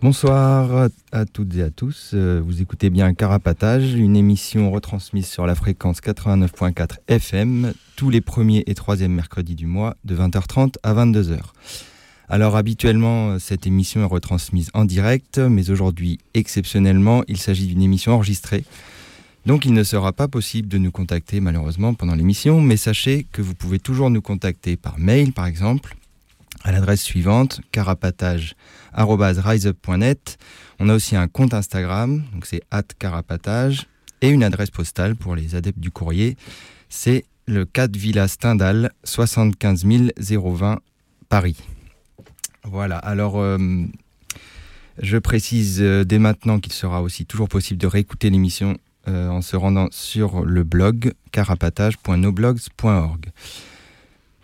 Bonsoir à toutes et à tous. Euh, vous écoutez bien Carapatage, une émission retransmise sur la fréquence 89.4 FM tous les premiers et troisièmes mercredis du mois de 20h30 à 22h. Alors habituellement, cette émission est retransmise en direct, mais aujourd'hui, exceptionnellement, il s'agit d'une émission enregistrée. Donc il ne sera pas possible de nous contacter malheureusement pendant l'émission, mais sachez que vous pouvez toujours nous contacter par mail par exemple à l'adresse suivante carapatage@riseup.net. On a aussi un compte Instagram, donc c'est @carapatage et une adresse postale pour les adeptes du courrier, c'est le 4 Villa Stendhal 75 020 Paris. Voilà, alors euh, je précise euh, dès maintenant qu'il sera aussi toujours possible de réécouter l'émission euh, en se rendant sur le blog carapatage.noblogs.org.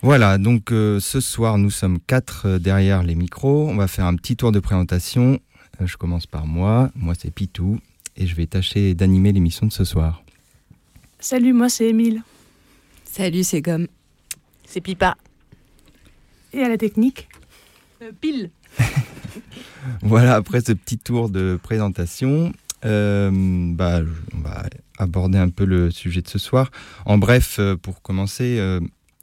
Voilà, donc euh, ce soir, nous sommes quatre euh, derrière les micros. On va faire un petit tour de présentation. Euh, je commence par moi. Moi, c'est Pitou. Et je vais tâcher d'animer l'émission de ce soir. Salut, moi, c'est Émile. Salut, c'est Gomme. C'est Pipa. Et à la technique Pile. voilà, après ce petit tour de présentation, bah, on va aborder un peu le sujet de ce soir. En bref, pour commencer,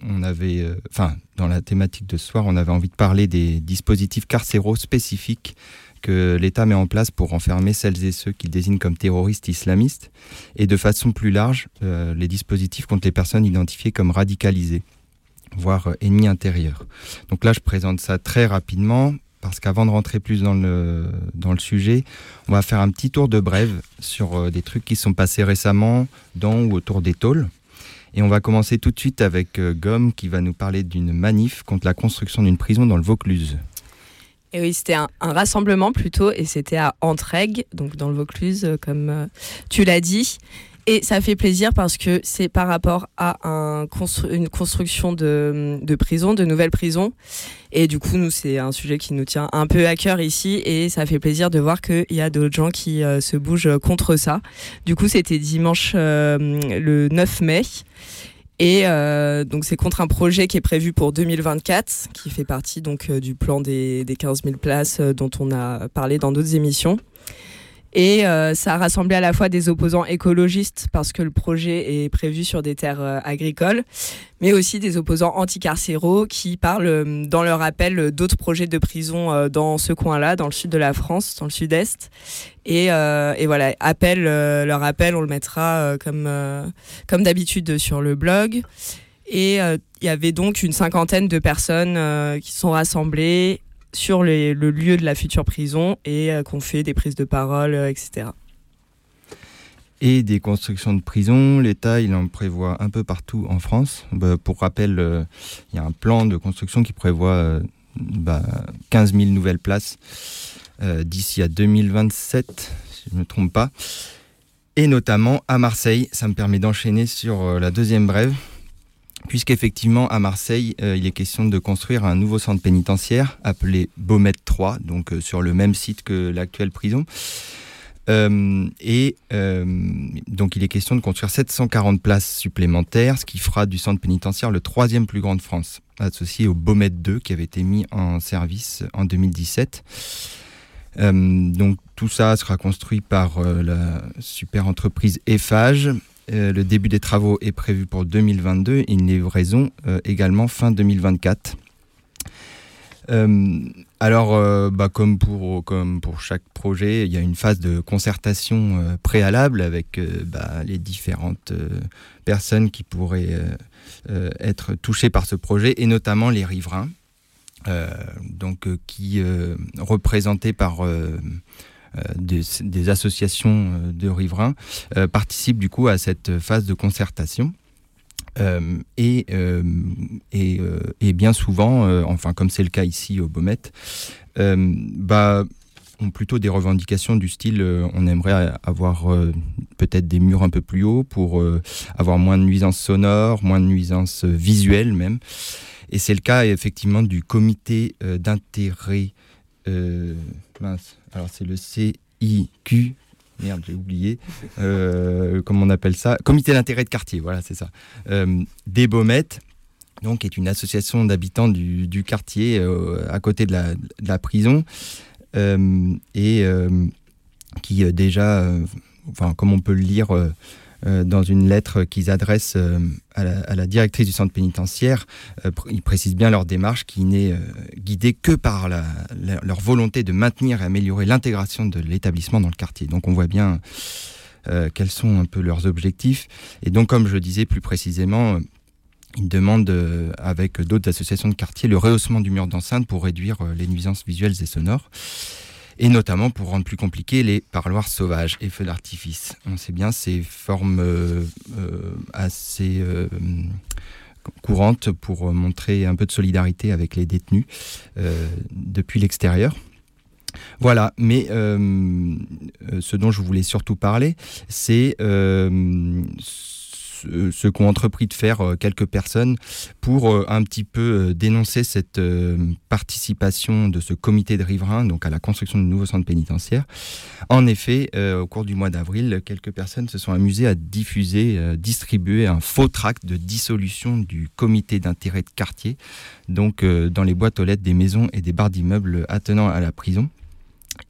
on avait, euh, enfin, dans la thématique de ce soir, on avait envie de parler des dispositifs carcéraux spécifiques que l'État met en place pour enfermer celles et ceux qu'il désigne comme terroristes islamistes, et de façon plus large, euh, les dispositifs contre les personnes identifiées comme radicalisées, voire euh, ennemis intérieurs. Donc là, je présente ça très rapidement, parce qu'avant de rentrer plus dans le, dans le sujet, on va faire un petit tour de brève sur des trucs qui sont passés récemment dans ou autour des tôles. Et on va commencer tout de suite avec euh, Gomme qui va nous parler d'une manif contre la construction d'une prison dans le Vaucluse. Et oui, c'était un, rassemblement plutôt, et c'était à Entraigue, donc dans le Vaucluse, euh, comme euh, tu l'as dit. Et ça fait plaisir parce que c'est par rapport à un une construction de, prison, de nouvelles prisons. Et du coup, nous, c'est un sujet qui nous tient un peu à cœur ici. Et ça fait plaisir de voir qu'il y a d'autres gens qui euh, se bougent contre ça. Du coup, c'était dimanche euh, le 9 mai. Et euh, donc c'est contre un projet qui est prévu pour 2024, qui fait partie donc du plan des, des 15 000 places dont on a parlé dans d'autres émissions. Et euh, ça a rassemblé à la fois des opposants écologistes parce que le projet est prévu sur des terres euh, agricoles, mais aussi des opposants anticarcéraux qui parlent euh, dans leur appel d'autres projets de prison dans ce coin-là, dans le sud de la France, dans le sud-est. Et, et, voilà, appel, leur appel, on le mettra comme, comme d'habitude sur le blog. Et il y avait donc une cinquantaine de personnes qui sont rassemblées sur le lieu de la future prison et euh, qu'on fait des prises de parole, euh, etc. Et des constructions de prisons, l'État il en prévoit un peu partout en France. Bah, pour rappel, euh, il y a un plan de construction qui prévoit bah, 15 000 nouvelles places d'ici à 2027, si je ne me trompe pas. Et notamment à Marseille, ça me permet d'enchaîner sur la deuxième brève puisqu'effectivement à Marseille, euh, il est question de construire un nouveau centre pénitentiaire appelé Beaumet 3, donc euh, sur le même site que l'actuelle prison. Euh, et donc il est question de construire 740 places supplémentaires, ce qui fera du centre pénitentiaire le troisième plus grand de France, associé au Beaumet 2 qui avait été mis en service en 2017. donc tout ça sera construit par la super entreprise Eiffage euh, le début des travaux est prévu pour 2022 et une livraison euh, également fin 2024. alors, bah, comme, pour, comme pour chaque projet, il y a une phase de concertation préalable avec bah, les différentes personnes qui pourraient être touchées par ce projet, et notamment les riverains. donc, qui représentés par des, associations de riverains participent du coup à cette phase de concertation. Euh, et, euh, euh, et, bien souvent, enfin comme c'est le cas ici au Beaumet, bah, ont plutôt des revendications du style on aimerait avoir peut-être des murs un peu plus hauts pour avoir moins de nuisances sonores, moins de nuisances visuelles même. Et c'est le cas effectivement du comité d'intérêt, mince, alors c'est le CIQ, merde, j'ai oublié, euh, comment on appelle ça? Comité d'intérêt de quartier, voilà, c'est ça. Euh, des donc, est une association d'habitants du, quartier euh, à côté de la, prison, et qui déjà, enfin, comme on peut le lire euh, dans une lettre qu'ils adressent euh, à la, directrice du centre pénitentiaire, euh, ils précisent bien leur démarche qui n'est guidée que par leur volonté de maintenir et améliorer l'intégration de l'établissement dans le quartier. Donc on voit bien quels sont un peu leurs objectifs. Et donc comme je disais plus précisément, ils demandent, avec d'autres associations de quartier, le rehaussement du mur d'enceinte pour réduire les nuisances visuelles et sonores et notamment pour rendre plus compliqué les parloirs sauvages et feux d'artifice. On sait bien ces formes euh, euh, assez euh, courantes pour montrer un peu de solidarité avec les détenus depuis l'extérieur. Voilà, mais ce dont je voulais surtout parler, c'est ce qu'ont entrepris de faire euh, quelques personnes pour euh, un petit peu euh, dénoncer cette participation de ce comité de riverains donc à la construction du nouveau centre pénitentiaire. En effet, au cours du mois d'avril, quelques personnes se sont amusées à diffuser, distribuer un faux tract de dissolution du comité d'intérêt de quartier, donc dans les boîtes aux lettres des maisons et des barres d'immeubles attenant à la prison.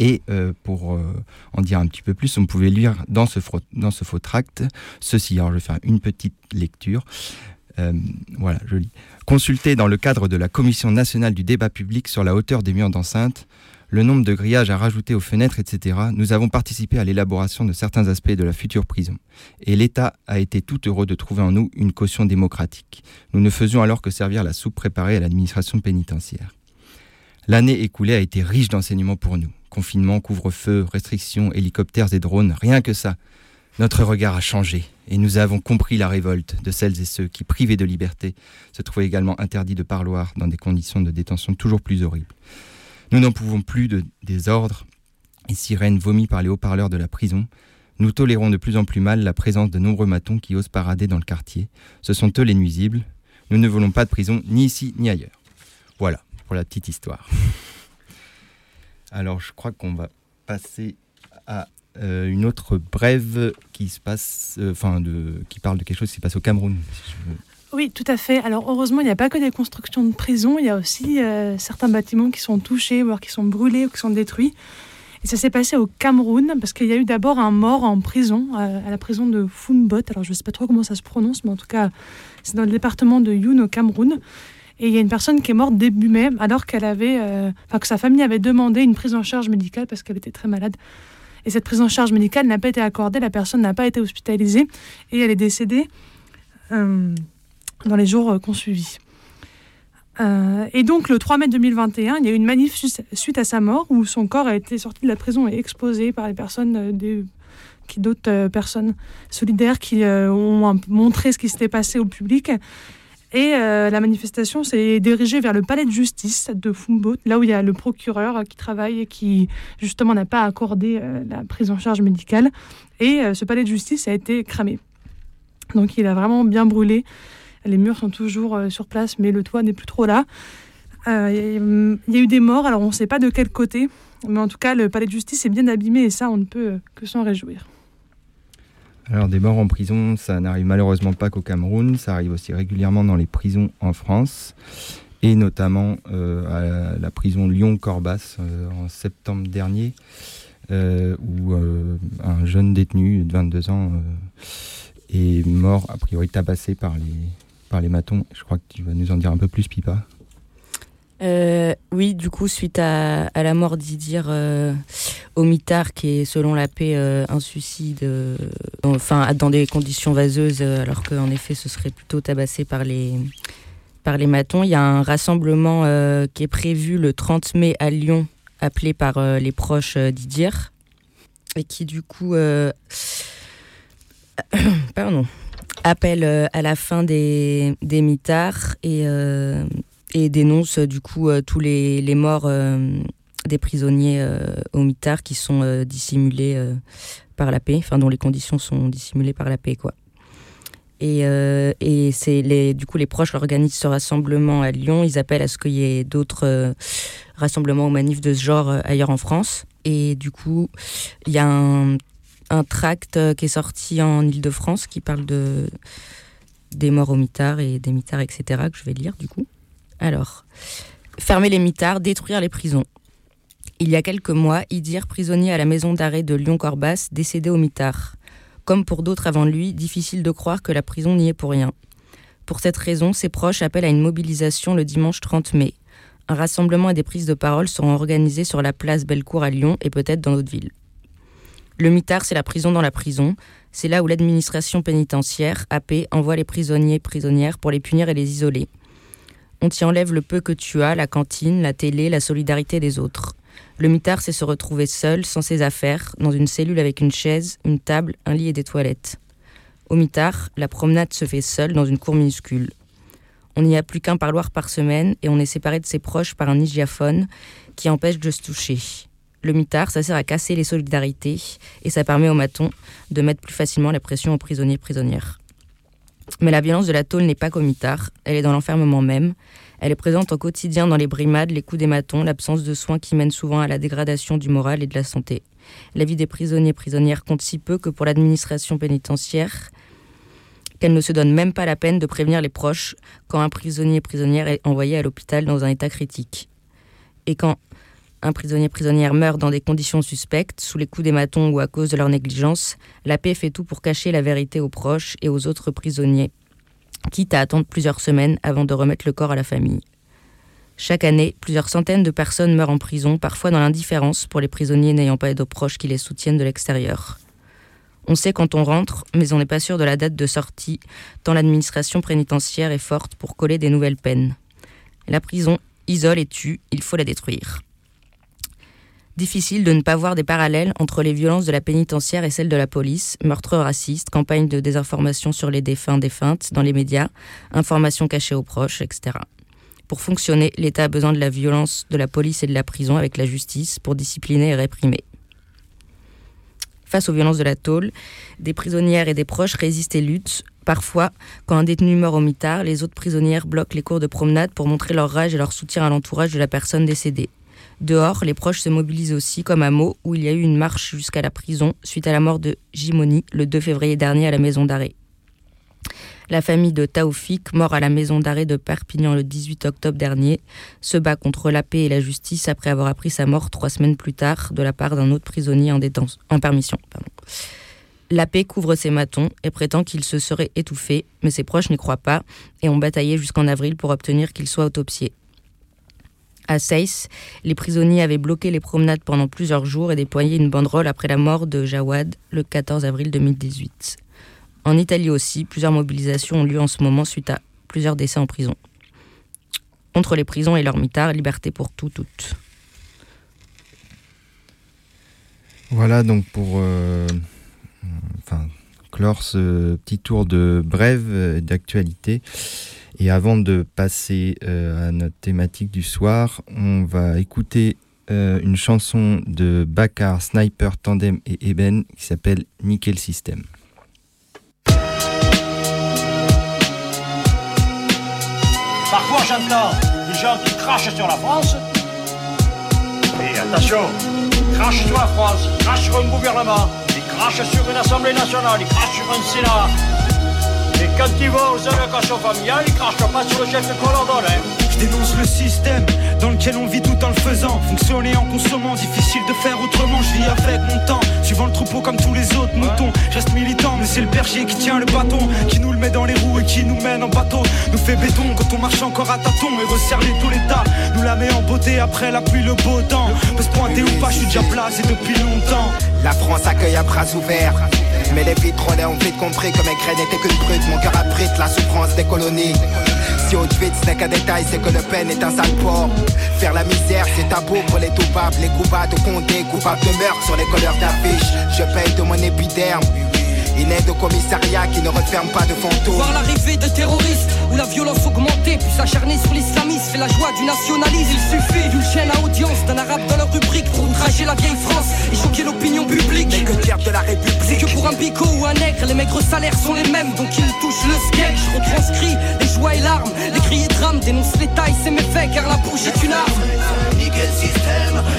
Et euh, pour euh, en dire un petit peu plus, on pouvait lire dans ce, faux tract ceci. Alors je vais faire une petite lecture. Euh, voilà, je lis. Consulté dans le cadre de la Commission nationale du débat public sur la hauteur des murs d'enceinte, le nombre de grillages à rajouter aux fenêtres, etc., nous avons participé à l'élaboration de certains aspects de la future prison. Et l'État a été tout heureux de trouver en nous une caution démocratique. Nous ne faisions alors que servir la soupe préparée à l'administration pénitentiaire. L'année écoulée a été riche d'enseignements pour nous. Confinement, couvre-feu, restrictions, hélicoptères et drones, rien que ça. Notre regard a changé et nous avons compris la révolte de celles et ceux qui, privés de liberté, se trouvaient également interdits de parloir dans des conditions de détention toujours plus horribles. Nous n'en pouvons plus de désordre et sirènes vomies par les haut-parleurs de la prison. Nous tolérons de plus en plus mal la présence de nombreux matons qui osent parader dans le quartier. Ce sont eux les nuisibles. Nous ne voulons pas de prison ni ici ni ailleurs. Voilà pour la petite histoire. Alors, je crois qu'on va passer à euh, une autre brève qui se passe, euh, enfin, qui parle de quelque chose qui se passe au Cameroun. oui, tout à fait. Alors, heureusement, il n'y a pas que des constructions de prisons, il y a aussi euh, certains bâtiments qui sont touchés, voire qui sont brûlés ou qui sont détruits. Et ça s'est passé au Cameroun, parce qu'il y a eu d'abord un mort en prison, à la prison de Fumbot. Alors, je ne sais pas trop comment ça se prononce, mais en tout cas, c'est dans le département de Youn au Cameroun. Et il y a une personne qui est morte début mai, alors qu'elle avait, euh, que sa famille avait demandé une prise en charge médicale parce qu'elle était très malade. Et cette prise en charge médicale n'a pas été accordée, la personne n'a pas été hospitalisée et elle est décédée euh, dans les jours euh, qu'on suivit. et donc le 3 mai 2021, il y a eu une manif suite à sa mort où son corps a été sorti de la prison et exposé par les personnes des, d'autres personnes solidaires qui ont montré ce qui s'était passé au public et euh, la manifestation s'est dirigée vers le palais de justice de Fumbo, là où il y a le procureur qui travaille et qui justement n'a pas accordé euh, la prise en charge médicale. Et euh, ce palais de justice a été cramé. Donc il a vraiment bien brûlé. Les murs sont toujours sur place, mais le toit n'est plus trop là. Il y a eu des morts, alors on ne sait pas de quel côté, mais en tout cas le palais de justice est bien abîmé et ça on ne peut que s'en réjouir. Alors des morts en prison, ça n'arrive malheureusement pas qu'au Cameroun, ça arrive aussi régulièrement dans les prisons en France, et notamment euh, à la prison Lyon-Corbas euh, en septembre dernier, euh, où un jeune détenu de 22 ans est mort, a priori tabassé par les, par les matons. Je crois que tu vas nous en dire un peu plus, Pipa. Euh, oui, du coup, suite à, la mort d'Idir euh, au mitard, qui est selon la paix euh, un suicide, enfin dans des conditions vaseuses, alors qu'en effet ce serait plutôt tabassé par les, par les matons, il y a un rassemblement qui est prévu le 30 mai à Lyon, appelé par les proches d'Idir, et qui du coup pardon, appelle à la fin des, des mitards et et dénonce du coup euh, tous les, les morts euh, des prisonniers euh, au mitard qui sont dissimulés par la paix, enfin dont les conditions sont dissimulées par la paix quoi. Et, et c'est les, du coup les proches organisent ce rassemblement à Lyon. Ils appellent à ce qu'il y ait d'autres rassemblements ou manifs de ce genre ailleurs en France. Et du coup, il y a un, un tract qui est sorti en Ile-de-France qui parle de, des morts au mitard et des mitards, etc., que je vais lire du coup. Alors, fermer les mitards, détruire les prisons. Il y a quelques mois, Idir, prisonnier à la maison d'arrêt de Lyon-Corbas, décédé au mitard. Comme pour d'autres avant lui, difficile de croire que la prison n'y est pour rien. Pour cette raison, ses proches appellent à une mobilisation le dimanche 30 mai. Un rassemblement et des prises de parole seront organisés sur la place Bellecour à Lyon et peut-être dans d'autres villes. Le mitard, c'est la prison dans la prison. C'est là où l'administration pénitentiaire, AP, envoie les prisonniers et prisonnières pour les punir et les isoler. On t'y enlève le peu que tu as, la cantine, la télé, la solidarité des autres. Le mitard, c'est se retrouver seul, sans ses affaires, dans une cellule avec une chaise, une table, un lit et des toilettes. Au mitard, la promenade se fait seule dans une cour minuscule. On n'y a plus qu'un parloir par semaine et on est séparé de ses proches par un hygiaphone qui empêche de se toucher. Le mitard, ça sert à casser les solidarités et ça permet aux matons de mettre plus facilement la pression aux prisonniers prisonnières. Mais la violence de la tôle n'est pas comme mitard, elle est dans l'enfermement même. Elle est présente au quotidien dans les brimades, les coups des matons, l'absence de soins qui mènent souvent à la dégradation du moral et de la santé. La vie des prisonniers et prisonnières compte si peu que pour l'administration pénitentiaire, qu'elle ne se donne même pas la peine de prévenir les proches quand un prisonnier prisonnière est envoyé à l'hôpital dans un état critique. Et quand un prisonnier prisonnière meurt dans des conditions suspectes, sous les coups des matons ou à cause de leur négligence, la paix fait tout pour cacher la vérité aux proches et aux autres prisonniers, quitte à attendre plusieurs semaines avant de remettre le corps à la famille. Chaque année, plusieurs centaines de personnes meurent en prison, parfois dans l'indifférence pour les prisonniers n'ayant pas de proches qui les soutiennent de l'extérieur. On sait quand on rentre, mais on n'est pas sûr de la date de sortie, tant l'administration pénitentiaire est forte pour coller des nouvelles peines. La prison isole et tue, il faut la détruire. Difficile de ne pas voir des parallèles entre les violences de la pénitentiaire et celles de la police, meurtres racistes, campagnes de désinformation sur les défunts défuntes dans les médias, informations cachées aux proches, etc. Pour fonctionner, l'État a besoin de la violence de la police et de la prison avec la justice pour discipliner et réprimer. Face aux violences de la tôle, des prisonnières et des proches résistent et luttent. Parfois, quand un détenu meurt au mitard, les autres prisonnières bloquent les cours de promenade pour montrer leur rage et leur soutien à l'entourage de la personne décédée. Dehors, les proches se mobilisent aussi, comme à Meaux, où il y a eu une marche jusqu'à la prison suite à la mort de Jimoni le 2 février dernier à la maison d'arrêt. La famille de Taoufik, mort à la maison d'arrêt de Perpignan le 18 octobre dernier, se bat contre la paix et la justice après avoir appris sa mort trois semaines plus tard de la part d'un autre prisonnier en, en permission. La paix couvre ses matons et prétend qu'il se serait étouffé, mais ses proches n'y croient pas et ont bataillé jusqu'en avril pour obtenir qu'il soit autopsié. À Seis, les prisonniers avaient bloqué les promenades pendant plusieurs jours et déployé une banderole après la mort de Jawad le 14 avril 2018. En Italie aussi, plusieurs mobilisations ont lieu en ce moment suite à plusieurs décès en prison. Contre les prisons et leurs mitards, liberté pour tout, toutes. Voilà donc pour euh, enfin, clore ce petit tour de brève d'actualité. Et avant de passer euh, à notre thématique du soir, on va écouter euh, une chanson de Bakar, Sniper, Tandem et Eben qui s'appelle Nickel System. Parfois j'entends des gens qui crachent sur la France. Et attention, ils crachent sur la France, ils crachent sur un gouvernement, ils crachent sur une assemblée nationale, ils crachent sur un sénat. Quand ils vont aux allocations familiales, ils crachent pas sur le chef de coordonné. Je dénonce le système dans lequel on vit tout en le faisant. Fonctionner en consommant, difficile de faire autrement. Je vis avec mon temps, suivant le troupeau comme tous les autres moutons. Je reste militant, mais c'est le berger qui tient le bâton, qui nous le met dans les roues et qui nous mène en bateau. Nous fait béton quand on marche encore à tâtons et resserre les tout l'état. Nous la met en beauté après la pluie, le beau temps. Peut se pointer ou pas, je suis déjà placé depuis longtemps. La France accueille à bras ouverts. Mais les vitres ont vite compris que mes graines n'étaient qu'une brute. Mon cœur abrite la souffrance des colonies. Si Auschwitz n'est qu'un détail, c'est que le peine est un sale port. Faire la misère, c'est tabou pour les toupables, les coupables de condé, coupables de meurtre sur les couleurs d'affiches. Je paye de mon épiderme. Une aide au commissariat qui ne referme pas de fantômes. Voir l'arrivée de terroristes où la violence augmentée, puis s'acharner sur l'islamisme fait la joie du nationalisme. Il suffit d'une chaîne à audience, d'un arabe dans leur rubrique pour outrager la vieille France et choquer l'opinion publique. Mais que dire de la République C'est que pour un bico ou un nègre, les maigres salaires sont les mêmes, donc ils touchent le sketch. Je retranscris les joies et larmes, les cris et drames, dénonce les tailles, c'est méfaits car la bouche est une arme.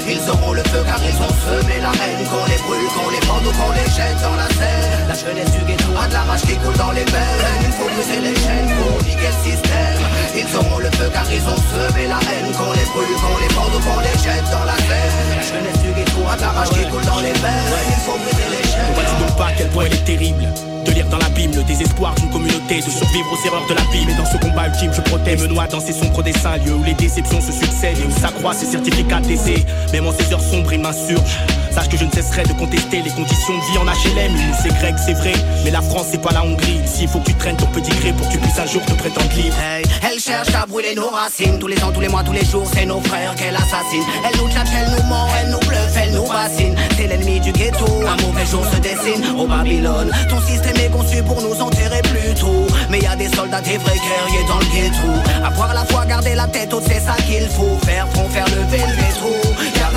Ils auront le feu car ils ont semé la haine. Qu'on les brûle, qu'on les pende ou qu'on les jette dans la Seine. La jeunesse du ghetto a de la rage qui coule dans les veines. Il faut briser les chaînes pour niquer le système. Ils auront le feu car ils ont semé la haine. Qu'on les brûle, qu'on les pende ou qu'on les jette dans la Seine. La jeunesse du ghetto a de la rage qui coule dans les veines. Il faut briser les chaînes. Ne vois-tu donc pas à quel point elle est terrible de lire dans l'abîme le désespoir d'une communauté, de survivre aux erreurs de la vie. Mais dans ce combat ultime, je protège, me noie dans ces sombres dessins, lieux où les déceptions se succèdent et où s'accroissent ces certificats d'essai. Même en ces heures sombres, il m'insurge. Sache que je ne cesserai de contester les conditions de vie en HLM. Une c'est grec, c'est vrai, mais la France, c'est pas la Hongrie. S'il faut que tu traînes ton petit gré pour que tu puisses un jour te prétendre libre. Hey, elle cherche à brûler nos racines. Tous les ans, tous les mois, tous les jours, c'est nos frères qu'elle assassine. Elle nous tchatche, elle nous ment, elle nous bluffe, elle nous bassine. C'est l'ennemi du ghetto, un mauvais jour se dessine au Babylone. Ton système est conçu pour nous enterrer plus tôt. Mais y a des soldats, des vrais guerriers dans le ghetto. Avoir la foi, garder la tête haute, c'est ça qu'il faut. Faire front, faire lever le métro.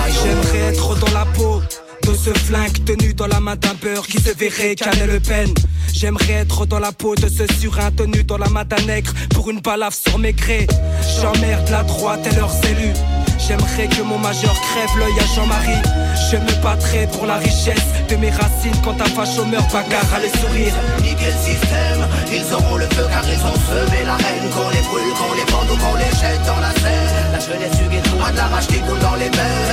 J'aimerais être dans la peau de ce flingue tenu dans la main d'un beurre qui se verrait caler le peine. J'aimerais être dans la peau de ce surin tenu dans la main d'un nègre pour une balafre sur mes grès. J'emmerde la droite et leurs élus. J'aimerais que mon majeur crève l'œil à Jean-Marie. Je me battrai pour la richesse de mes racines quand un facho meurt, bagarre à les sourire. Le système, ils auront le feu car ils ont semé la haine. Qu'on les brûle, qu'on les pende ou qu'on les jette dans la Seine. La jeunesse du ghetto a de la rage qui coule dans les veines.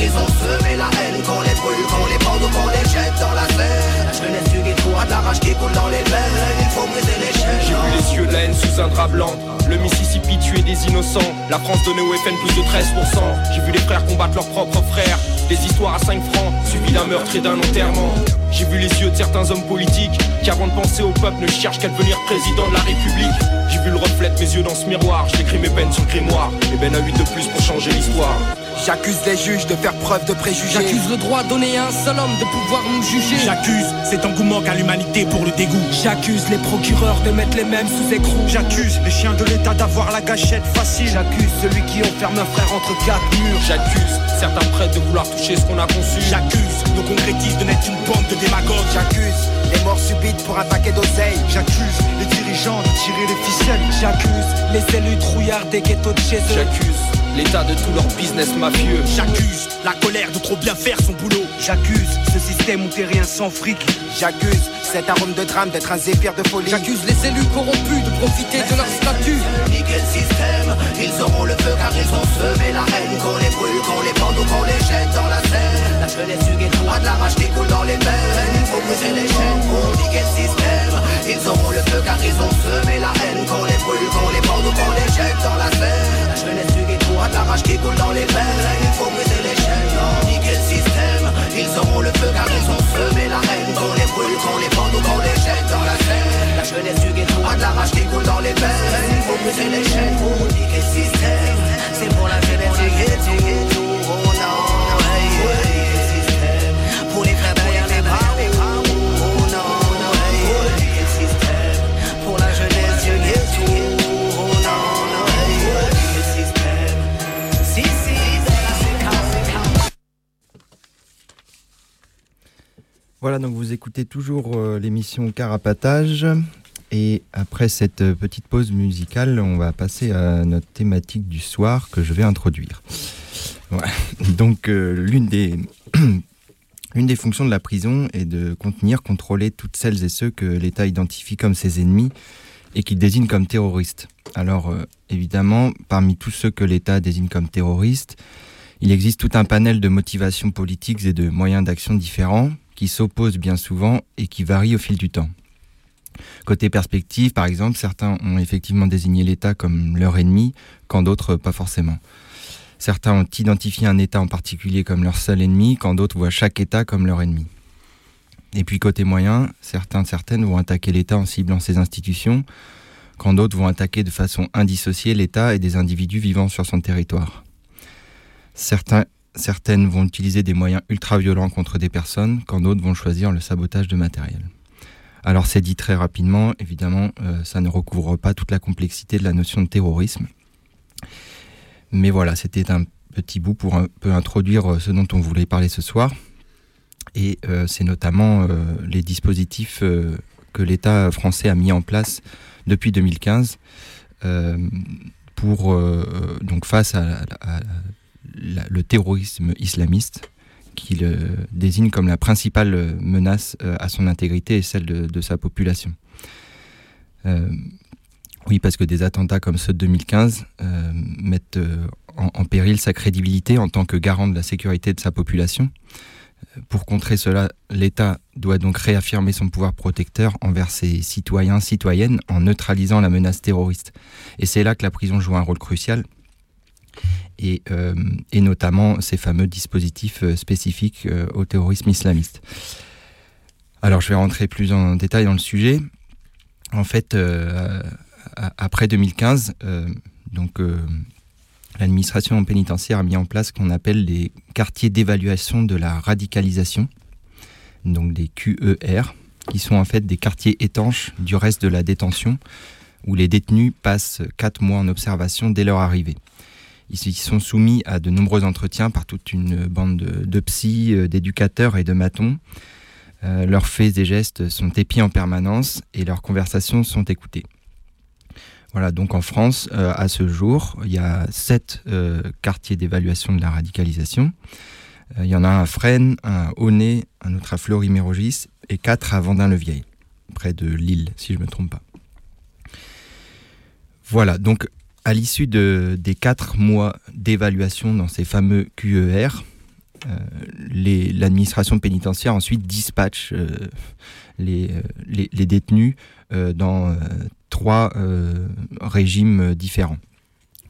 Le feu car ils ont semé la haine. Qu'on les brûle, qu'on les pende ou qu'on les jette dans la Seine. La jeunesse du a de la rage qui coule dans les veines. Il faut briser les chaînes. J'ai vu les yeux de la haine sous un drap blanc. Le Mississippi tuer des innocents. La France donnait au FN plus de 13%. J'ai vu les frères combattre leurs propres frères. Des histoires à 5 francs, suivies d'un meurtre et d'un enterrement. J'ai vu les yeux de certains hommes politiques qui, avant de penser au peuple, ne cherchent qu'à devenir président de la République. J'ai vu le reflet de mes yeux dans ce miroir. J'écris mes peines sur le grimoire. Et ben à 8 de plus pour changer l'histoire. J'accuse les juges de faire preuve de préjugés. J'accuse le droit donné à un seul homme de pouvoir nous juger. J'accuse cet engouement qu'a l'humanité pour le dégoût. J'accuse les procureurs de mettre les mêmes sous écrou. J'accuse les chiens de l'État d'avoir la gâchette facile. J'accuse celui qui enferme un frère entre quatre murs. J'accuse certains prêtres de vouloir toucher ce qu'on a conçu. J'accuse nos concrétistes de n'être une bande de démagogues. J'accuse les morts subites pour un paquet d'oseille. J'accuse les dirigeants de tirer les ficelles. J'accuse les élus trouillards des ghettos de chez eux. J'accuse l'état de tout leur business mafieux. J'accuse la colère de trop bien faire son boulot. J'accuse ce système où t'es rien sans fric. J'accuse cet arôme de drame d'être un zéphyr de folie. J'accuse les élus corrompus de profiter de leur statut. Niquer le système, ils auront le feu car ils ont semé la haine. Qu'on les brûle, qu'on les pende ou qu'on les jette dans la Seine. La jeunesse a de la rage qui coule dans les veines. Il faut briser les chaînes pour niquer le système. Ils auront le feu car ils ont semé la haine. Qu'on les brûle, qu'on les pende ou qu'on les jette dans la Seine. La jeunesse ghetto a de la rage qui coule dans les veines. Il faut briser les chaînes, niquer le système. Ils auront le feu car ils ont semé la haine. Qu'on les brûle, qu'on les pende ou qu'on les jette dans la Seine. La jeunesse du ghetto a de la rage qui coule dans les veines. Il faut briser les chaînes pour niquer le système. C'est pour la jeunesse du ghetto. Voilà, donc vous écoutez toujours euh, l'émission Carapatage. Et après cette euh, petite pause musicale, on va passer à notre thématique du soir que je vais introduire. Donc, euh, l'une des, fonctions de la prison est de contenir, contrôler toutes celles et ceux que l'État identifie comme ses ennemis et qu'il désigne comme terroristes. Alors évidemment, parmi tous ceux que l'État désigne comme terroristes, il existe tout un panel de motivations politiques et de moyens d'action différents qui s'opposent bien souvent et qui varient au fil du temps. Côté perspective, par exemple, certains ont effectivement désigné l'État comme leur ennemi, quand d'autres pas forcément. Certains ont identifié un État en particulier comme leur seul ennemi, quand d'autres voient chaque État comme leur ennemi. Et puis côté moyen, certains, certaines vont attaquer l'État en ciblant ses institutions, quand d'autres vont attaquer de façon indissociée l'État et des individus vivant sur son territoire. Certains, certaines vont utiliser des moyens ultra-violents contre des personnes, quand d'autres vont choisir le sabotage de matériel. Alors c'est dit très rapidement, évidemment, euh, ça ne recouvre pas toute la complexité de la notion de terrorisme. Mais voilà, c'était un petit bout pour un peu introduire euh, ce dont on voulait parler ce soir. Et euh, c'est notamment les dispositifs que l'État français a mis en place depuis 2015 pour donc face à, le terrorisme islamiste qu'il euh, désigne comme la principale euh, menace euh, à son intégrité et celle de, sa population. oui, parce que des attentats comme ceux de 2015 mettent en, péril sa crédibilité en tant que garant de la sécurité de sa population. Pour contrer cela, l'État doit donc réaffirmer son pouvoir protecteur envers ses citoyens, citoyennes, en neutralisant la menace terroriste. Et c'est là que la prison joue un rôle crucial, euh, et, notamment ces fameux dispositifs euh, spécifiques euh, au terrorisme islamiste. Alors je vais rentrer plus en détail dans le sujet. En fait, après 2015, donc l'administration pénitentiaire a mis en place ce qu'on appelle les quartiers d'évaluation de la radicalisation, donc des QER, qui sont en fait des quartiers étanches du reste de la détention, où les détenus passent quatre mois en observation dès leur arrivée. Ils sont soumis à de nombreux entretiens par toute une bande de, de psy, euh, d'éducateurs et de matons. Euh, leurs faits et gestes sont épis en permanence et leurs conversations sont écoutées. Voilà, donc en France, euh, à ce jour, il y a sept quartiers d'évaluation de la radicalisation. il y en a un à Fresnes, un à Aunay, un autre à Fleury-Mérogis et quatre à Vendin-le-Vieil, près de Lille, si je ne me trompe pas. Voilà, donc à l'issue de, des quatre mois d'évaluation dans ces fameux QER, euh, l'administration pénitentiaire ensuite dispatche euh, les, les, détenus euh, dans trois régimes différents.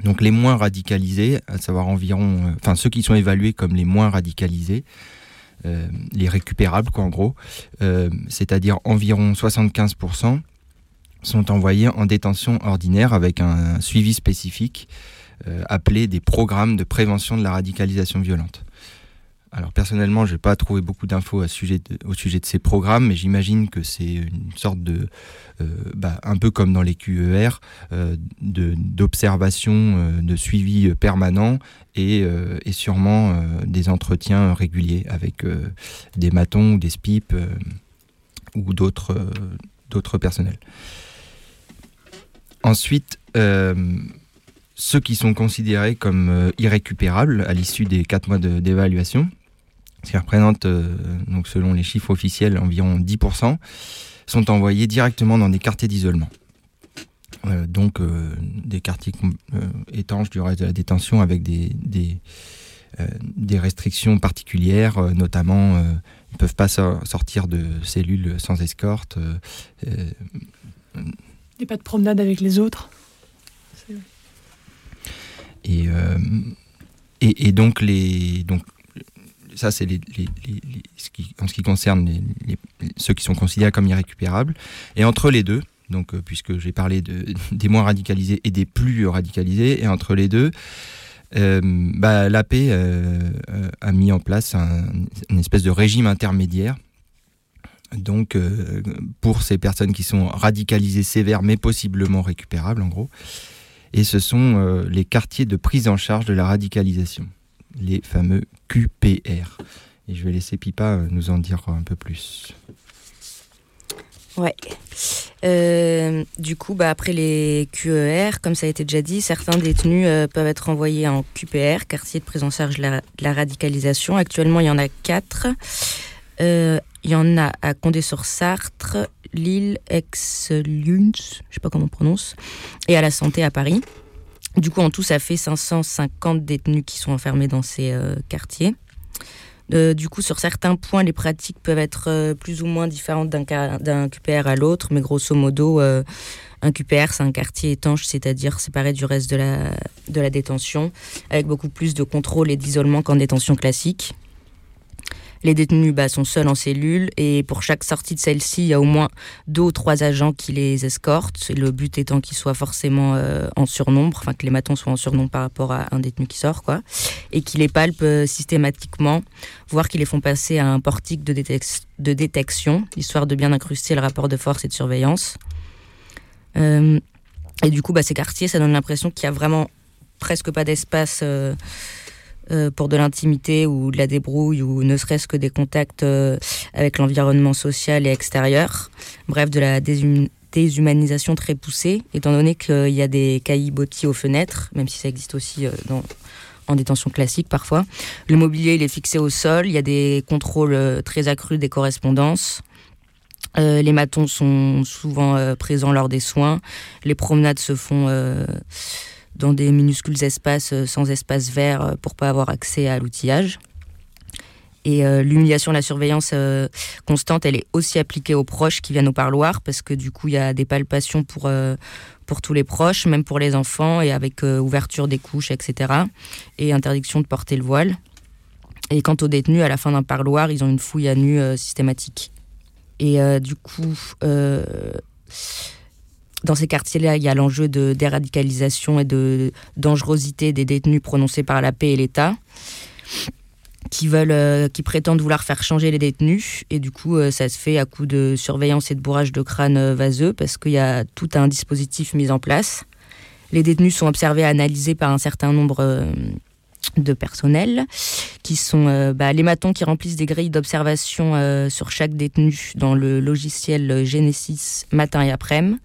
Donc les moins radicalisés, à savoir environ, enfin ceux qui sont évalués comme les moins radicalisés, les récupérables quoi en gros, c'est-à-dire environ 75%, sont envoyés en détention ordinaire avec un suivi spécifique euh, appelé des programmes de prévention de la radicalisation violente. Alors personnellement, je n'ai pas trouvé beaucoup d'infos au sujet de ces programmes, mais j'imagine que c'est une sorte de, euh, bah, un peu comme dans les QER, euh, d'observation, de, suivi permanent et, et sûrement des entretiens réguliers avec des matons ou des SPIP ou d'autres personnels. Ensuite, euh, ceux qui sont considérés comme euh, irrécupérables à l'issue des 4 mois d'évaluation, ce qui représente, euh, donc selon les chiffres officiels, environ 10%, sont envoyés directement dans des quartiers d'isolement. donc des quartiers étanches du reste de la détention avec des, des, restrictions particulières, notamment ils ne peuvent pas sortir de cellules sans escorte a pas de promenade avec les autres. Et, euh, et, et, donc, les, donc, ça, c'est en ce qui concerne ceux qui sont considérés comme irrécupérables. Et entre les deux, donc, euh, puisque j'ai parlé de, des moins radicalisés et des plus radicalisés, et entre les deux, euh, bah, l'AP euh, a mis en place un, une espèce de régime intermédiaire donc euh, pour ces personnes qui sont radicalisées sévères mais possiblement récupérables en gros. Et ce sont euh, les quartiers de prise en charge de la radicalisation, les fameux QPR. Et je vais laisser Pipa euh, nous en dire un peu plus. Ouais. du coup, bah, après les QER, comme ça a été déjà dit, certains détenus peuvent être envoyés en QPR, quartier de prise en charge de la, radicalisation. Actuellement, il y en a quatre. Il y en a à Condé-sur-Sarthe, Lille, Aix-Luns, je sais pas comment on prononce, et à la Santé à Paris. Du coup, en tout, ça fait 550 détenus qui sont enfermés dans ces quartiers. du coup, sur certains points, les pratiques peuvent être plus ou moins différentes d'un QPR à l'autre, mais grosso modo, un QPR, c'est un quartier étanche, c'est-à-dire séparé du reste de la, de la détention, avec beaucoup plus de contrôle et d'isolement qu'en détention classique. Les détenus bah, sont seuls en cellule et pour chaque sortie de celle-ci, il y a au moins deux ou trois agents qui les escortent. Le but étant qu'ils soient forcément euh, en surnombre, enfin que les matons soient en surnombre par rapport à un détenu qui sort, quoi, et qui les palpent euh, systématiquement, voire qu'ils les font passer à un portique de, détection, histoire de bien incruster le rapport de force et de surveillance. Euh, et du coup, bah, ces quartiers, ça donne l'impression qu'il y a vraiment presque pas d'espace euh, euh, pour de l'intimité ou de la débrouille ou ne serait-ce que des contacts avec l'environnement social et extérieur. Bref, de la déshumanisation très poussée, étant donné qu'il y a des cailloux aux fenêtres, même si ça existe aussi dans, en détention classique parfois. Le mobilier, il est fixé au sol, il y a des contrôles très accrus des correspondances. Euh, les matons sont souvent euh, présents lors des soins. Les promenades se font euh, dans des minuscules espaces sans espace vert pour pas avoir accès à l'outillage. Et l'humiliation, la surveillance constante, elle est aussi appliquée aux proches qui viennent au parloir parce que du coup, il y a des palpations pour, pour tous les proches, même pour les enfants, et avec ouverture des couches, etc. Et interdiction de porter le voile. Et quant aux détenus, à la fin d'un parloir, ils ont une fouille à nu systématique. Et euh, du coup, euh, dans ces quartiers-là, il y a l'enjeu de déradicalisation et de dangerosité des détenus prononcés par la paix et l'État qui euh, qui prétendent vouloir faire changer les détenus. Et du coup, ça se fait à coup de surveillance et de bourrage de crâne vaseux parce qu'il y a tout un dispositif mis en place. Les détenus sont observés et analysés par un certain nombre de personnel, qui sont euh, bah, les matons qui remplissent des grilles d'observation euh, sur chaque détenu dans le logiciel Genesis matin et après-midi.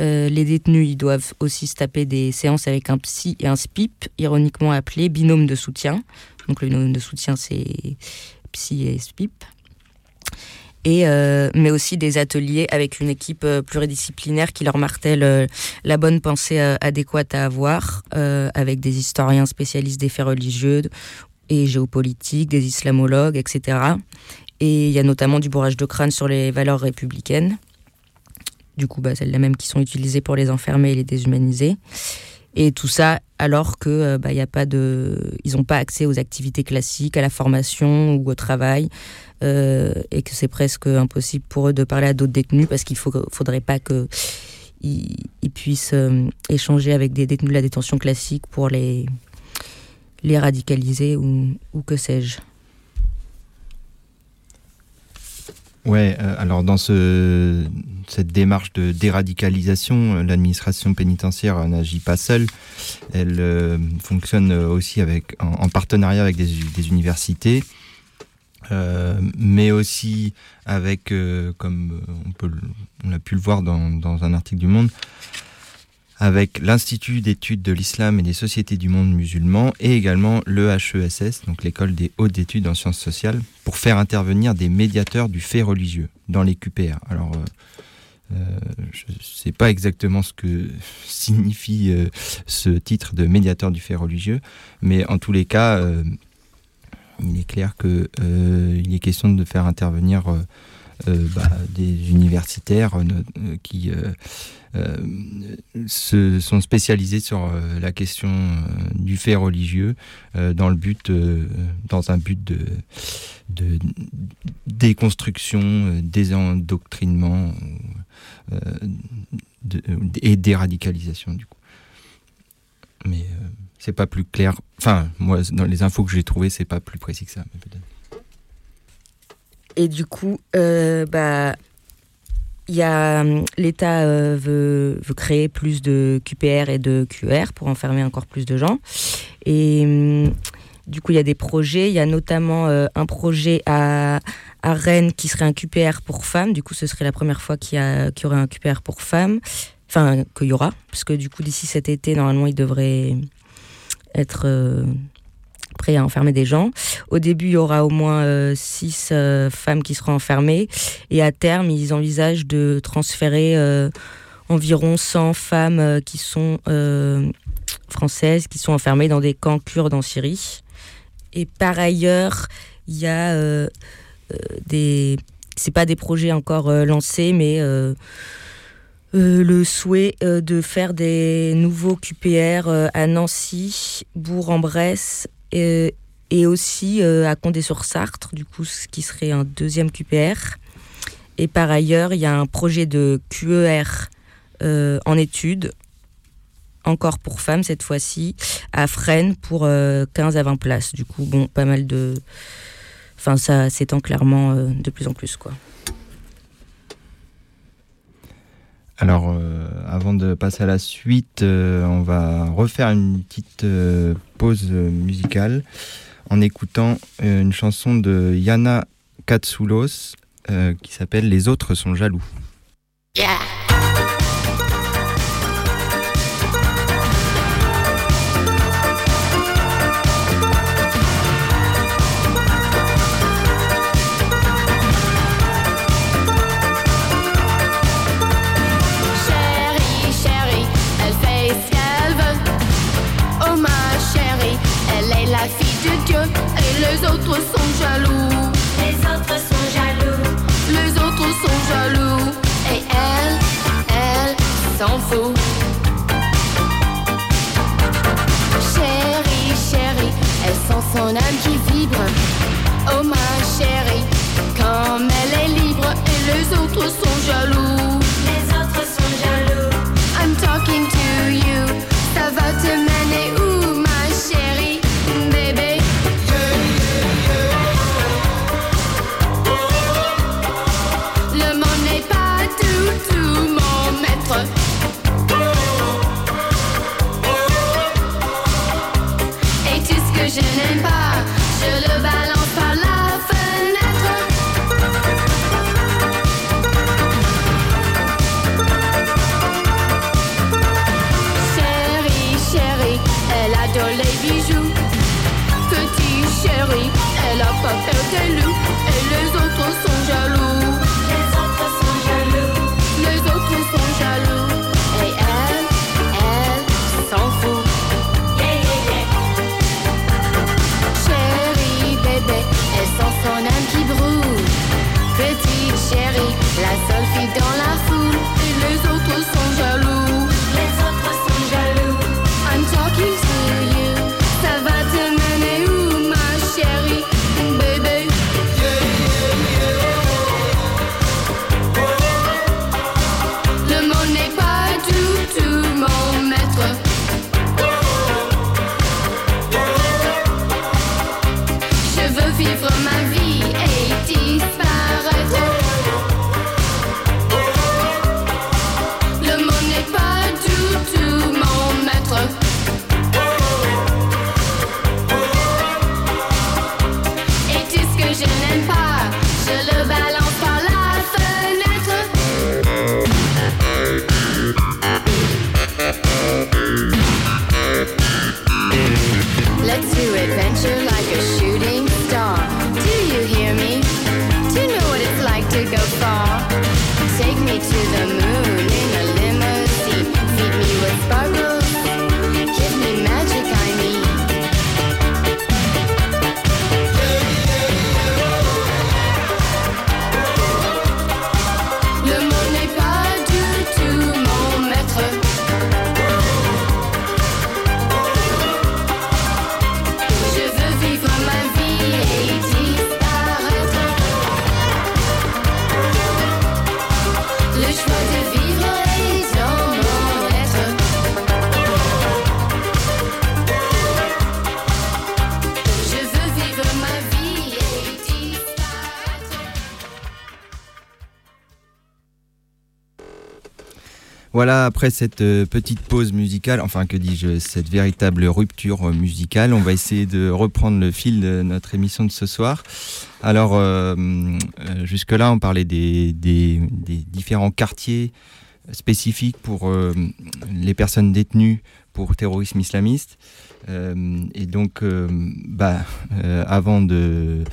Euh, les détenus ils doivent aussi se taper des séances avec un psy et un SPIP, ironiquement appelé binôme de soutien. Donc le binôme de soutien, c'est psy et SPIP euh, mais aussi des ateliers avec une équipe euh, pluridisciplinaire qui leur martèle la bonne pensée adéquate à avoir, avec des historiens spécialistes des faits religieux et géopolitiques, des islamologues, etc. Et il y a notamment du bourrage de crâne sur les valeurs républicaines. Du coup, bah, celles-là même qui sont utilisées pour les enfermer et les déshumaniser. Et tout ça alors que bah, y a pas de, ils n'ont pas accès aux activités classiques, à la formation ou au travail. Euh, et que c'est presque impossible pour eux de parler à d'autres détenus parce qu'il ne faudrait pas qu'ils ils puissent euh, échanger avec des détenus de la détention classique pour les, les radicaliser ou, ou que sais-je. Ouais, euh, alors dans ce, cette démarche de déradicalisation, l'administration pénitentiaire n'agit pas seule. Elle fonctionne aussi avec, en, partenariat avec des, universités, euh, mais aussi avec, euh, comme on, peut, on a pu le voir dans un article du Monde, avec l'Institut d'études de l'islam et des sociétés du monde musulman et également l'EHESS, donc l'école des hautes études en sciences sociales, pour faire intervenir des médiateurs du fait religieux dans les QPR. Alors, euh, euh, je ne sais pas exactement ce que signifie euh, ce titre de médiateur du fait religieux, mais en tous les cas, il est clair qu'il est question de faire intervenir bah, des universitaires qui se sont spécialisés sur la question du fait religieux dans le but, dans un but de, de déconstruction, désendoctrinement et déradicalisation du coup. Mais c'est pas plus clair. Enfin, moi, dans les infos que j'ai trouvées, c'est pas plus précis que ça. Et du coup, euh, bah, y a l'État euh, veut, veut, créer plus de QPR et de QR pour enfermer encore plus de gens. Et hum, du coup, il y a des projets. Il y a notamment euh, un projet à, à, Rennes qui serait un QPR pour femmes. Du coup, ce serait la première fois qu'il y, y, aurait un QPR pour femmes. Enfin, qu'il y aura. Parce que du coup, d'ici cet été, normalement, il devrait être euh, prêts à enfermer des gens. Au début, il y aura au moins 6 femmes qui seront enfermées. Et à terme, ils envisagent de transférer environ 100 femmes qui sont françaises, qui sont enfermées dans des camps kurdes en Syrie. Et par ailleurs, il y a des... C'est pas des projets encore lancés, mais euh, le souhait euh, de faire des nouveaux QPR euh, à Nancy, Bourg-en-Bresse et, aussi à Condé-sur-Sartre, du coup, ce qui serait un deuxième QPR. Et par ailleurs, il y a un projet de QER en étude, encore pour femmes cette fois-ci, à Fresnes pour 15 à 20 places. Du coup, bon, pas mal de. Enfin, ça s'étend clairement de plus en plus, quoi. Alors, euh, avant de passer à la suite, euh, on va refaire une petite euh, pause musicale en écoutant une chanson de Yana Katsoulos qui s'appelle Les autres sont jaloux. Autres sont jaloux. Les autres sont jaloux. Les autres sont jaloux. Et elle, elle s'en fout. Chérie, chérie, elle sent son âme qui vibre. Oh ma chérie, comme elle est libre et les autres sont jaloux. Après cette euh, petite pause musicale, enfin que dis-je, cette véritable rupture euh, musicale, on va essayer de reprendre le fil de notre émission de ce soir. Alors, euh, jusque-là, on parlait des, différents quartiers spécifique pour les personnes détenues pour terrorisme islamiste. Et donc, bah, avant de,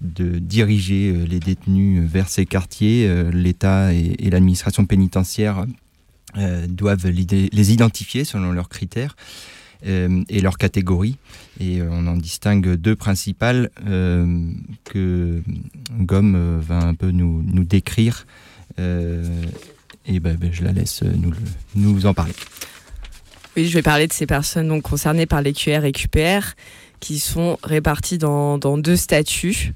diriger les détenus vers ces quartiers, l'État et l'administration pénitentiaire euh, doivent les identifier selon leurs critères euh, et leurs catégories. Et euh, on en distingue deux principales que Gomme va un peu nous, nous décrire. Et ben, ben, je la laisse nous, nous en parler. Oui, je vais parler de ces personnes donc, concernées par les QR et QPR qui sont réparties dans, dans deux statuts.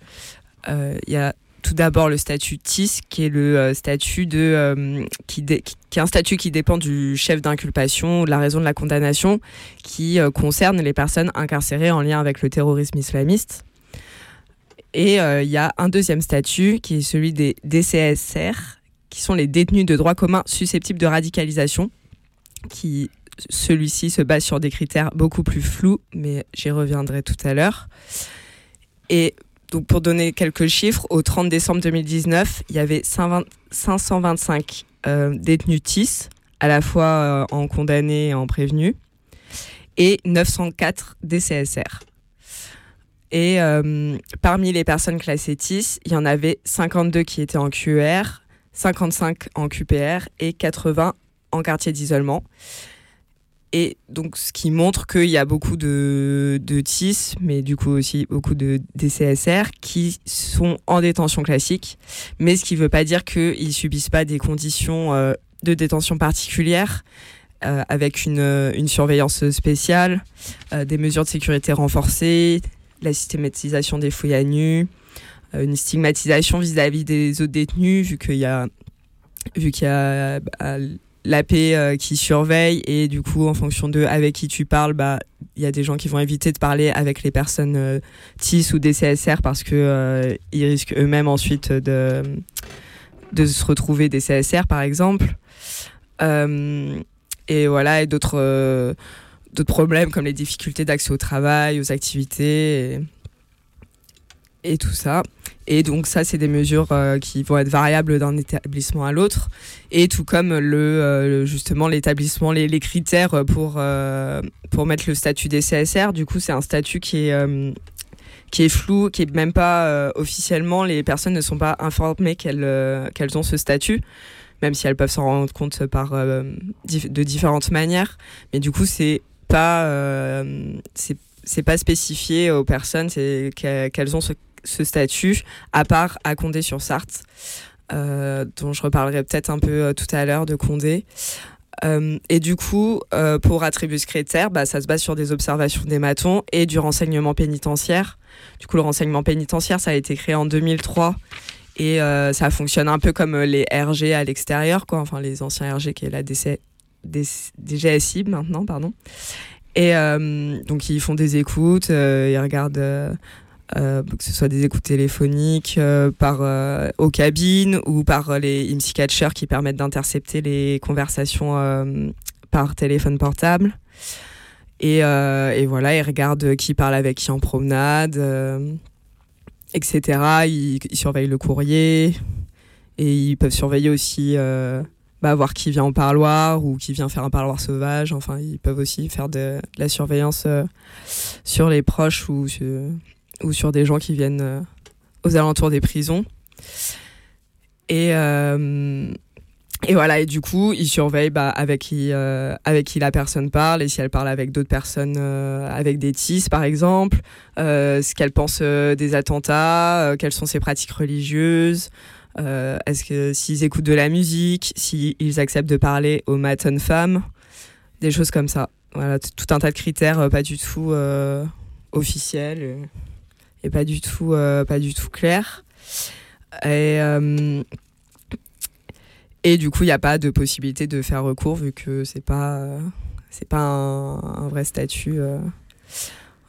Il y a tout d'abord le statut TIS, qui est le euh, statut de euh, qui, est un statut qui dépend du chef d'inculpation ou de la raison de la condamnation, qui euh, concerne les personnes incarcérées en lien avec le terrorisme islamiste. Et il y a un deuxième statut qui est celui des DCSR, qui sont les détenus de droit commun susceptibles de radicalisation, qui celui-ci se base sur des critères beaucoup plus flous, mais j'y reviendrai tout à l'heure. Et donc pour donner quelques chiffres, au 30 décembre 2019, il y avait 520 525 euh, détenus TIS, à la fois euh, en condamnés et en prévenus, et 904 DCSR. Et euh, parmi les personnes classées TIS, il y en avait 52 qui étaient en QR, 55 en QPR et 80 en quartier d'isolement. Et donc, ce qui montre qu'il y a beaucoup de, de TIS, mais du coup aussi beaucoup de DCSR qui sont en détention classique. Mais ce qui ne veut pas dire qu'ils subissent pas des conditions euh, de détention particulières, euh, avec une, une surveillance spéciale, euh, des mesures de sécurité renforcées, la systématisation des fouilles à nu, une stigmatisation vis-à-vis des autres détenus, vu qu'il y a, vu qu'il y a bah, l'AP euh, qui surveille et du coup en fonction de avec qui tu parles bah il y a des gens qui vont éviter de parler avec les personnes euh, TIS ou des CSR parce que euh, ils risquent eux-mêmes ensuite de de se retrouver des CSR par exemple. Et voilà et d'autres d'autres problèmes comme les difficultés d'accès au travail aux activités et tout ça et donc ça, c'est des mesures euh, qui vont être variables d'un établissement à l'autre. Et tout comme le, euh, justement l'établissement, les, critères pour, euh, pour mettre le statut des CSR. Du coup, c'est un statut qui est, qui est flou, qui est même pas officiellement, les personnes ne sont pas informées qu'elles qu'elles ont ce statut, même si elles peuvent s'en rendre compte par, de différentes manières. Mais du coup, c'est pas, c'est pas spécifié aux personnes qu'elles ont ce, ce statut, à part à Condé-sur-Sarthe, euh, dont je reparlerai peut-être un peu euh, tout à l'heure de Condé. Euh, et du coup, pour attribuer ce critère, bah, ça se base sur des observations des matons et du renseignement pénitentiaire. Du coup, le renseignement pénitentiaire, ça a été créé en 2003 et ça fonctionne un peu comme les RG à l'extérieur, quoi. Enfin, les anciens RG qui est la DC, DGSI maintenant, pardon. Et donc, ils font des écoutes, ils regardent. Euh, que ce soit des écoutes téléphoniques euh, par euh, aux cabines ou par les IMSI catchers qui permettent d'intercepter les conversations par téléphone portable. Et, et voilà, ils regardent qui parle avec qui en promenade, etc. Ils, surveillent le courrier et ils peuvent surveiller aussi, bah, voir qui vient en parloir ou qui vient faire un parloir sauvage. Enfin, ils peuvent aussi faire de, de la surveillance sur les proches ou sur, ou sur des gens qui viennent euh, aux alentours des prisons. Et, euh, et voilà, et du coup, ils surveillent bah, avec, qui, euh, avec qui la personne parle et si elle parle avec d'autres personnes, avec des TIS par exemple, ce qu'elle pense des attentats, quelles sont ses pratiques religieuses, est-ce que s'ils écoutent de la musique, s'ils acceptent de parler aux maton femmes, des choses comme ça. Voilà, tout un tas de critères pas du tout officiels et pas du tout, euh, pas du tout clairs. Et, euh, et du coup, il n'y a pas de possibilité de faire recours vu que c'est pas, euh, c'est pas un, vrai statut.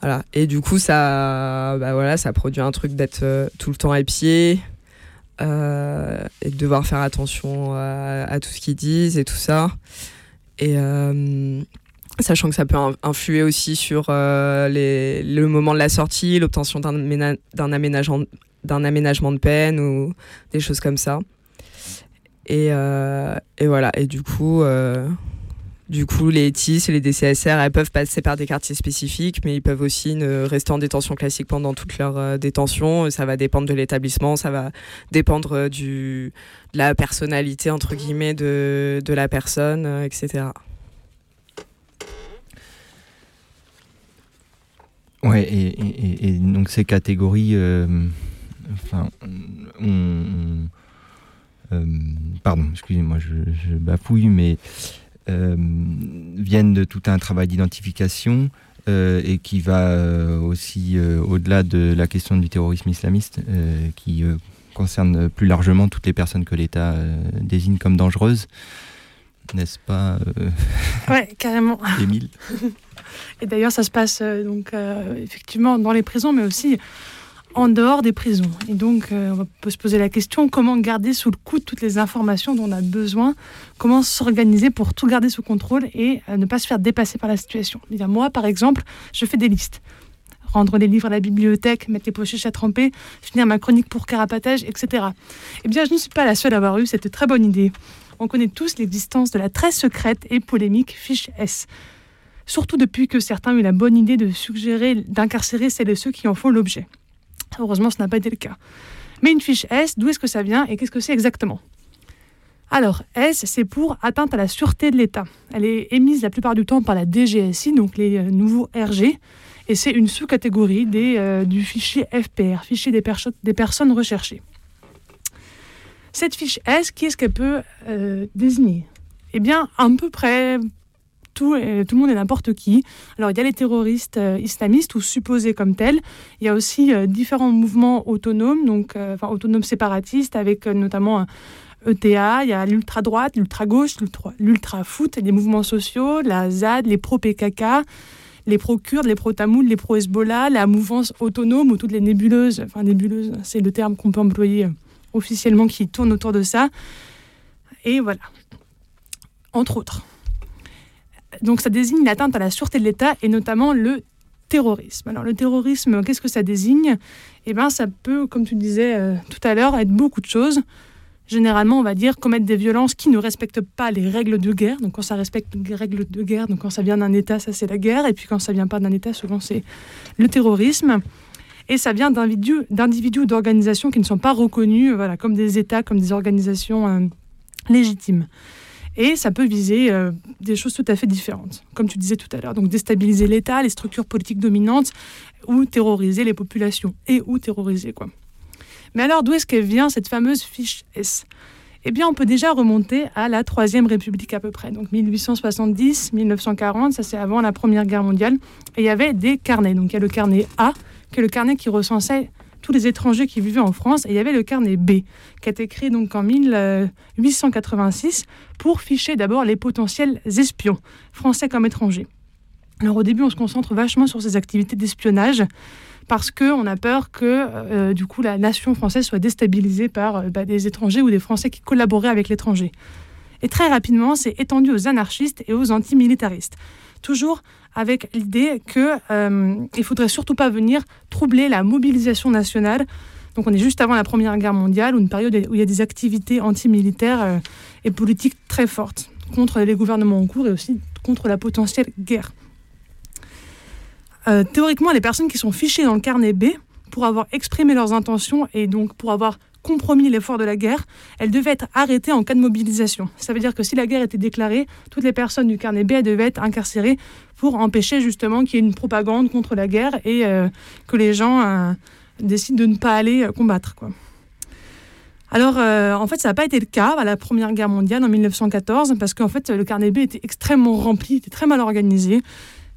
Voilà. Et du coup, ça, bah voilà, ça produit un truc d'être tout le temps épié euh, et de devoir faire attention à, à tout ce qu'ils disent et tout ça. Et sachant que ça peut in- influer aussi sur euh, le moment de la sortie, l'obtention d'un ména- d'un aménagement, aménagement de peine ou des choses comme ça. Et, euh, et voilà. Et du coup, euh, du coup, les TIS et les DCSR, elles peuvent passer par des quartiers spécifiques, mais ils peuvent aussi ne rester en détention classique pendant toute leur détention. Ça va dépendre de l'établissement, ça va dépendre de la personnalité, entre guillemets, de, de la personne, etc. Ouais, et, et- et- donc ces catégories, euh, enfin, on, on- euh, pardon, excusez-moi, je, je bafouille, mais euh, viennent de tout un travail d'identification euh, et qui va euh, aussi euh, au-delà de la question du terrorisme islamiste, qui concerne plus largement toutes les personnes que l'État désigne comme dangereuses, n'est-ce pas, euh, Ouais, carrément. Émile? Et d'ailleurs, ça se passe euh, donc euh, effectivement dans les prisons, mais aussi en dehors des prisons. Et donc, euh, on peut se poser la question comment garder sous le coude toutes les informations dont on a besoin? Comment s'organiser pour tout garder sous contrôle et euh, ne pas se faire dépasser par la situation? Eh bien, Moi, par exemple, je fais des listes. Rendre les livres à la bibliothèque, mettre les pochettes à tremper, finir ma chronique pour carapatage, etc. Eh bien, je ne suis pas la seule à avoir eu cette très bonne idée. On connaît tous l'existence de la très secrète et polémique fiche S surtout depuis que certains ont eu la bonne idée de suggérer d'incarcérer celles et ceux qui en font l'objet. Heureusement, ce n'a pas été le cas. Mais une fiche S, d'où est-ce que ça vient et qu'est-ce que c'est exactement? Alors, S, c'est pour atteinte à la sûreté de l'État. Elle est émise la plupart du temps par la DGSI, donc les euh, nouveaux RG, et c'est une sous-catégorie euh, du fichier FPR, fichier des personnes recherchées. Cette fiche S, qui est-ce qu'elle peut euh, désigner? Eh bien, à peu près tout, euh, tout le monde et n'importe qui. Alors, il y a les terroristes euh, islamistes ou supposés comme tels. Il y a aussi différents mouvements autonomes, donc enfin, autonomes séparatistes, avec notamment ETA, il y a l'ultra-droite, l'ultra-gauche, l'ultra- l'ultra-foot, les mouvements sociaux, la ZAD, les pro-PKK, les pro-Kurdes, les pro-Tamoul, les pro-Hezbollah, la mouvance autonome ou toutes les nébuleuses, enfin nébuleuses, c'est le terme qu'on peut employer officiellement qui tourne autour de ça. Et voilà. Entre autres. Donc ça désigne l'atteinte à la sûreté de l'État et notamment le terrorisme. Alors le terrorisme, qu'est-ce que ça désigne? Eh bien ça peut, comme tu disais euh, tout à l'heure, être beaucoup de choses. Généralement, on va dire commettre des violences qui ne respectent pas les règles de guerre. Donc quand ça respecte les règles de guerre, donc quand ça vient d'un État, ça c'est la guerre. Et puis quand ça vient pas d'un État, souvent c'est le terrorisme. Et ça vient d'individus d'individus ou d'organisations qui ne sont pas reconnus voilà, comme des États, comme des organisations euh, légitimes. Et ça peut viser euh, des choses tout à fait différentes, comme tu disais tout à l'heure. Donc déstabiliser l'État, les structures politiques dominantes, ou terroriser les populations, et ou terroriser quoi. Mais alors d'où est-ce qu'elle vient cette fameuse fiche S? Eh bien on peut déjà remonter à la Troisième République à peu près, donc 1870-1940, ça c'est avant la Première Guerre mondiale, et il y avait des carnets. Donc il y a le carnet A, qui est le carnet qui recensait tous les étrangers qui vivaient en France, et il y avait le carnet B, qui a été créé donc en 1886 pour ficher d'abord les potentiels espions, français comme étrangers. Alors au début, on se concentre vachement sur ces activités d'espionnage parce qu'on a peur que euh, du coup la nation française soit déstabilisée par euh, bah, des étrangers ou des Français qui collaboraient avec l'étranger. Et très rapidement, c'est étendu aux anarchistes et aux antimilitaristes. Toujours avec l'idée qu'il ne faudrait surtout pas venir troubler la mobilisation nationale. Donc on est juste avant la Première Guerre mondiale, une période où il y a des activités antimilitaires euh, et politiques très fortes contre les gouvernements en cours et aussi contre la potentielle guerre. Euh, théoriquement, les personnes qui sont fichées dans le carnet B, pour avoir exprimé leurs intentions et donc pour avoir compromis l'effort de la guerre, elles devaient être arrêtées en cas de mobilisation. Ça veut dire que si la guerre était déclarée, toutes les personnes du carnet B devaient être incarcérées pour empêcher justement qu'il y ait une propagande contre la guerre et euh, que les gens euh, décident de ne pas aller euh, combattre. Alors, en fait, ça n'a pas été le cas à la Première Guerre mondiale en 1914, parce qu'en fait, le carnet B était extrêmement rempli, était très mal organisé.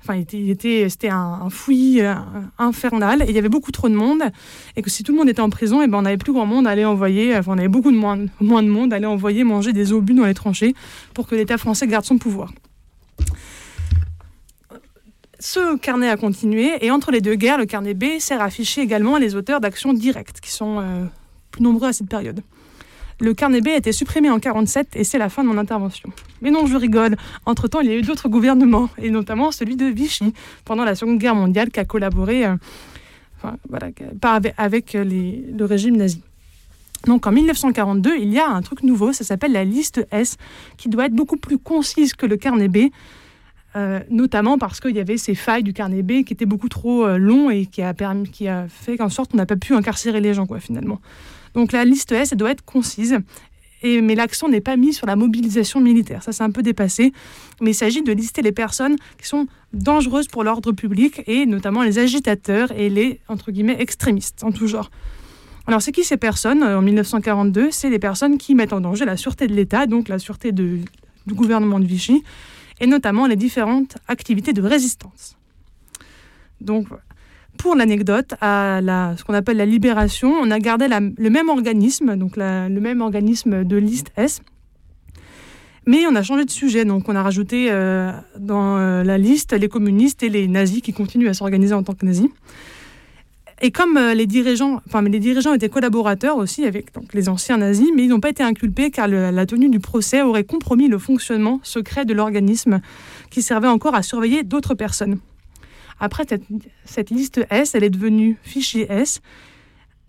Enfin, il était, il était- c'était un, fouillis euh, infernal et il y avait beaucoup trop de monde. Et que si tout le monde était en prison, et ben, on n'avait plus grand monde à aller envoyer, enfin, on avait beaucoup de moins, moins de monde à aller envoyer manger des obus dans les tranchées pour que l'État français garde son pouvoir. Ce carnet a continué et entre les deux guerres, le carnet B sert à afficher également les auteurs d'actions directes qui sont euh, plus nombreux à cette période. Le carnet B a été supprimé en 1947 et c'est la fin de mon intervention. Mais non, je rigole. Entre-temps, il y a eu d'autres gouvernements, et notamment celui de Vichy, pendant la Seconde Guerre mondiale, qui a collaboré euh, avec, avec les- le régime nazi. Donc en 1942, il y a un truc nouveau, ça s'appelle la liste S, qui doit être beaucoup plus concise que le carnet B, euh, notamment parce qu'il y avait ces failles du carnet B qui étaient beaucoup trop euh, longs et qui a, permis, qui a fait qu'en sorte qu'on n'a pas pu incarcérer les gens, quoi, finalement. Donc la liste S, elle doit être concise. Mais l'accent n'est pas mis sur la mobilisation militaire. Ça, c'est un peu dépassé. Mais il s'agit de lister les personnes qui sont dangereuses pour l'ordre public, et notamment les agitateurs et les, entre guillemets, extrémistes en tout genre. Alors, c'est qui ces personnes euh, en 1942 C'est les personnes qui mettent en danger la sûreté de l'État, donc la sûreté du gouvernement de Vichy, et notamment les différentes activités de résistance. Donc, pour l'anecdote, à la, ce qu'on appelle la libération, on a gardé le même organisme, donc le même organisme de liste S, mais on a changé de sujet. Donc, on a rajouté euh, dans euh, la liste les communistes et les nazis qui continuent à s'organiser en tant que nazis. Et comme euh, les dirigeants, enfin, mais les dirigeants étaient collaborateurs aussi avec les anciens nazis, mais ils n'ont pas été inculpés car la tenue du procès aurait compromis le fonctionnement secret de l'organisme qui servait encore à surveiller d'autres personnes. Après, cette, liste S, elle est devenue fichier S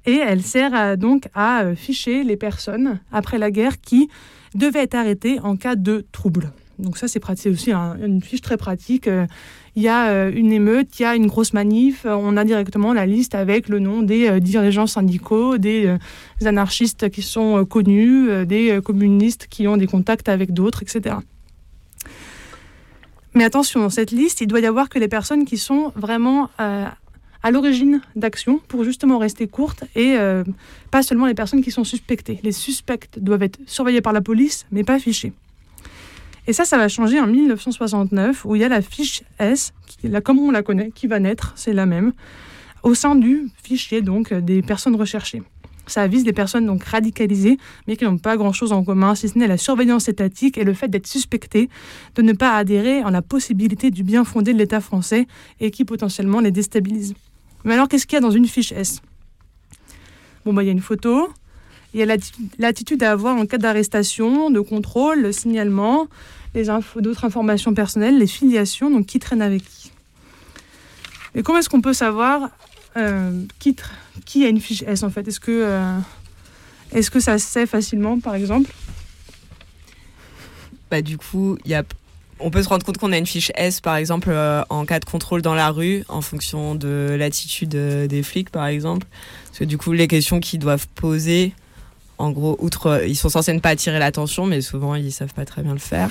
et elle sert donc à euh, ficher les personnes après la guerre qui devaient être arrêtées en cas de trouble. Donc ça, c'est aussi un- une fiche très pratique. Euh, Il y a euh, une émeute, il y a une grosse manif, on a directement la liste avec le nom des dirigeants syndicaux, des anarchistes qui sont connus, des communistes qui ont des contacts avec d'autres, etc. Mais attention, dans cette liste, il doit y avoir que les personnes qui sont vraiment euh, à l'origine d'actions pour justement rester courtes et euh, pas seulement les personnes qui sont suspectées. Les suspects doivent être surveillés par la police, mais pas fichés. Et ça, ça va changer en 1969, où il y a la fiche S, qui, comme on la connaît, qui va naître, c'est la même, au sein du fichier donc euh, des personnes recherchées. Ça vise des personnes donc radicalisées, mais qui n'ont pas grand-chose en commun, si ce n'est la surveillance étatique et le fait d'être suspecté, de ne pas adhérer en la possibilité du bien fondé de l'État français et qui potentiellement les déstabilise. Mais alors, qu'est-ce qu'il y a dans une fiche S? Bon, bah, il y a une photo, il y a l'atti- l'attitude à avoir en cas d'arrestation, de contrôle, le signalement, les d'autres informations personnelles, les filiations, donc qui traîne avec qui? Et comment est-ce qu'on peut savoir euh, qui, a une fiche S en fait? Est-ce que, euh, que ça se sait facilement par exemple? Bah, du coup, y a... on peut se rendre compte qu'on a une fiche S, par exemple, euh, en cas de contrôle dans la rue, en fonction de l'attitude des flics, par exemple. Parce que du coup, les questions qu'ils doivent poser, en gros, outre, euh, ils sont censés ne pas attirer l'attention, mais souvent, ils savent pas très bien le faire.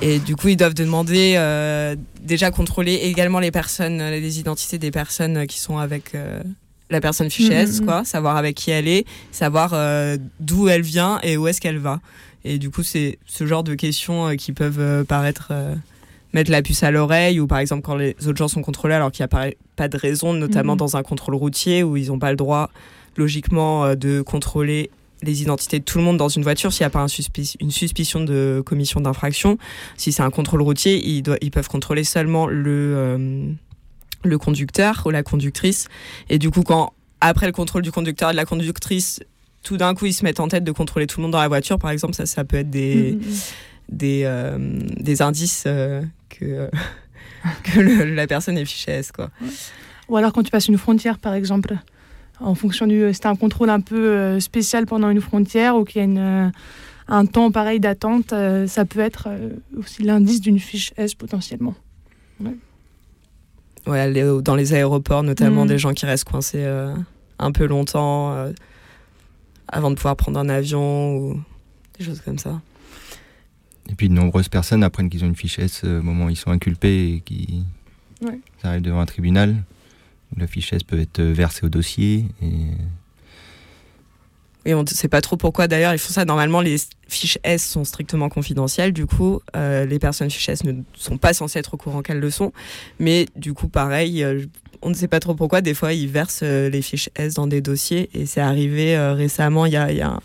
Et du coup, ils doivent demander, euh, déjà contrôler également les personnes, euh, les identités des personnes qui sont avec... euh, la personne fichée S, Mhm. quoi, savoir avec qui elle est, savoir euh, d'où elle vient et où est-ce qu'elle va. Et du coup, c'est ce genre de questions qui peuvent paraître mettre la puce à l'oreille, ou par exemple quand les autres gens sont contrôlés alors qu'il n'y a pas, de raison, notamment dans un contrôle routier où ils n'ont pas le droit, logiquement, de contrôler les identités de tout le monde dans une voiture s'il n'y a pas un suspi- une suspicion de commission d'infraction. Si c'est un contrôle routier, ils, doivent- ils peuvent contrôler seulement le, euh, le conducteur ou la conductrice. Et du coup, quand après le contrôle du conducteur et de la conductrice, tout d'un coup, ils se mettent en tête de contrôler tout le monde dans la voiture, par exemple, ça, ça peut être des, des, euh, des indices euh, que, que le- la personne est fichée S. Quoi. Ou alors quand tu passes une frontière, par exemple, en fonction du, c'est un contrôle un peu euh, spécial pendant une frontière ou qu'il y a une, euh, un temps pareil d'attente, euh, ça peut être aussi l'indice d'une fiche S potentiellement. Ouais. Ouais, les- dans les aéroports, notamment Mhm. des gens qui restent coincés euh, un peu longtemps euh, avant de pouvoir prendre un avion ou des choses comme ça. Et puis de nombreuses personnes apprennent qu'ils ont une fiche S au moment où ils sont inculpés et qui Ouais. ça arrive devant un tribunal la fiche S peut être euh, versée au dossier. Et on ne sait pas trop pourquoi d'ailleurs ils font ça. Normalement, les fiches S sont strictement confidentielles. Du coup, euh, les personnes fiches S ne sont pas censées être au courant qu'elles le sont. Mais du coup, pareil, euh, on ne sait pas trop pourquoi. Des fois, ils versent les fiches S dans des dossiers. Et c'est arrivé récemment. Il y a,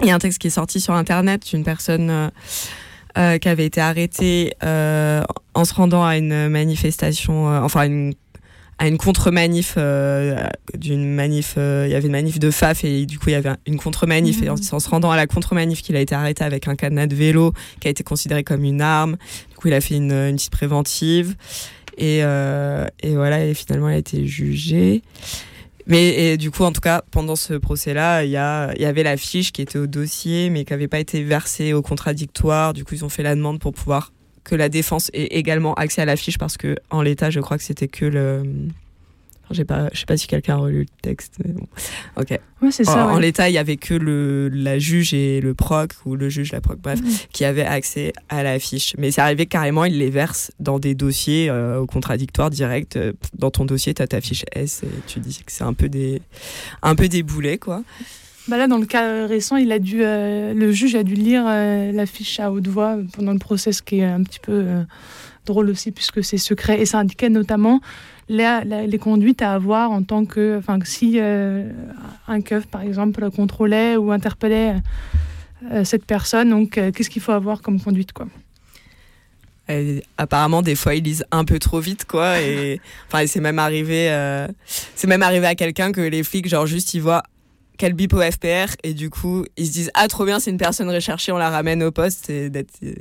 un- texte qui est sorti sur Internet d'une personne qui avait été arrêtée euh, en se rendant à une manifestation, euh, enfin une à une contre-manif euh, d'une manif euh, il y avait une manif de FAF et du coup il y avait une contre-manif. Et en, en se rendant à la contre-manif qu'il a été arrêté avec un cadenas de vélo qui a été considéré comme une arme. Du coup il a fait une, une petite préventive. Et, euh, et voilà et finalement il a été jugé. Mais et du coup, en tout cas, pendant ce procès-là, il y, a- y avait la fiche qui était au dossier, mais qui n'avait pas été versée au contradictoire. Du coup, ils ont fait la demande pour pouvoir que la défense ait également accès à la fiche, parce que en l'état, je crois que c'était que le. J'ai pas, je sais pas si quelqu'un a relu le texte, mais bon. Ok. Ouais, c'est ça, En, l'état, il y avait que le, la juge et le proc, ou le juge, la proc, bref, qui avaient accès à la fiche. Mais c'est arrivé carrément, ils les versent dans des dossiers euh, au contradictoire direct. Euh, Dans ton dossier, tu as ta fiche S et tu dis que c'est un peu des, un peu des boulets, quoi. Bah là, dans le cas récent, il a dû, euh, le juge a dû lire euh, la fiche à haute voix pendant le procès, ce qui est un petit peu euh, drôle aussi, puisque c'est secret. Et ça indiquait notamment la- les conduites à avoir en tant que. Enfin, si euh, un keuf, par exemple, contrôlait ou interpellait cette personne, donc qu'est-ce qu'il faut avoir comme conduite, quoi? Et apparemment, des fois, ils lisent un peu trop vite, quoi. Et enfin, c'est même arrivé, euh, c'est même arrivé à quelqu'un que les flics, genre, juste, ils voient quel bip au FPR et du coup, ils se disent ah trop bien, c'est une personne recherchée, on la ramène au poste et d'être euh,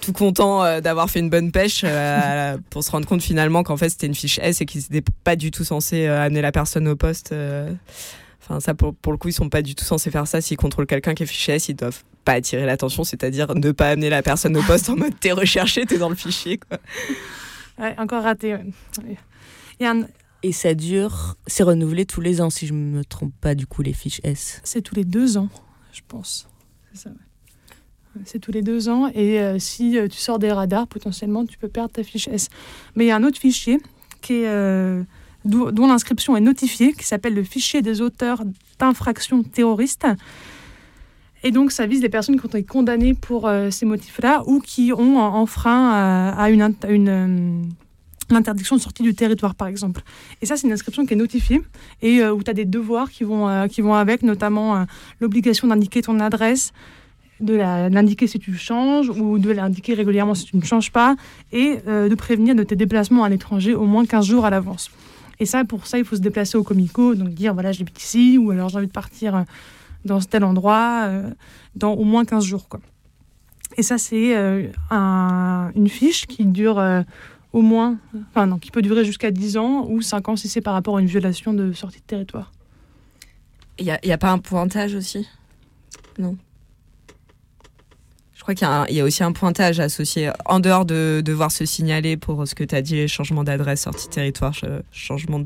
tout content euh, d'avoir fait une bonne pêche euh, pour se rendre compte finalement qu'en fait c'était une fiche S et qu'ils n'étaient pas du tout censés amener la personne au poste. Enfin, ça, pour, pour le coup, ils sont pas du tout censés faire ça. S'ils contrôlent quelqu'un qui est fiché S, ils doivent pas attirer l'attention, c'est-à-dire ne pas amener la personne au poste en mode t'es recherché, t'es dans le fichier, quoi. Encore raté. ouais. Et ça dure, c'est renouvelé tous les ans, si je me trompe pas, du coup, les fiches S. C'est tous les deux ans, je pense. C'est tous les deux ans. Et euh, si euh, tu sors des radars, potentiellement, tu peux perdre ta fiche S. Mais il y a un autre fichier qui euh, dont l'inscription est notifiée, qui s'appelle le fichier des auteurs d'infractions terroristes. Et donc, ça vise les personnes qui ont été condamnées pour ces motifs-là ou qui ont en- enfreint à une, l'interdiction de sortie du territoire, par exemple. Et ça, c'est une inscription qui est notifiée et euh, où tu as des devoirs qui vont, euh, qui vont avec, notamment euh, l'obligation d'indiquer ton adresse, de l'indiquer si tu changes ou de l'indiquer régulièrement si tu ne changes pas et de prévenir de tes déplacements à l'étranger au moins 15 jours à l'avance. Et ça, pour ça, il faut se déplacer au Comico, donc dire voilà, j'habite ici ou alors j'ai envie de partir dans tel endroit dans au moins 15 jours. Quoi. Et ça, c'est un- une fiche qui dure au moins, enfin non, qui peut durer jusqu'à 10 ans ou 5 ans si c'est par rapport à une violation de sortie de territoire. Il n'y a, y a pas un pointage aussi? Non. Je crois qu'il y, a y aussi un pointage associé, en dehors de devoir se signaler pour ce que tu as dit, changement d'adresse, sortie de territoire, ch- changement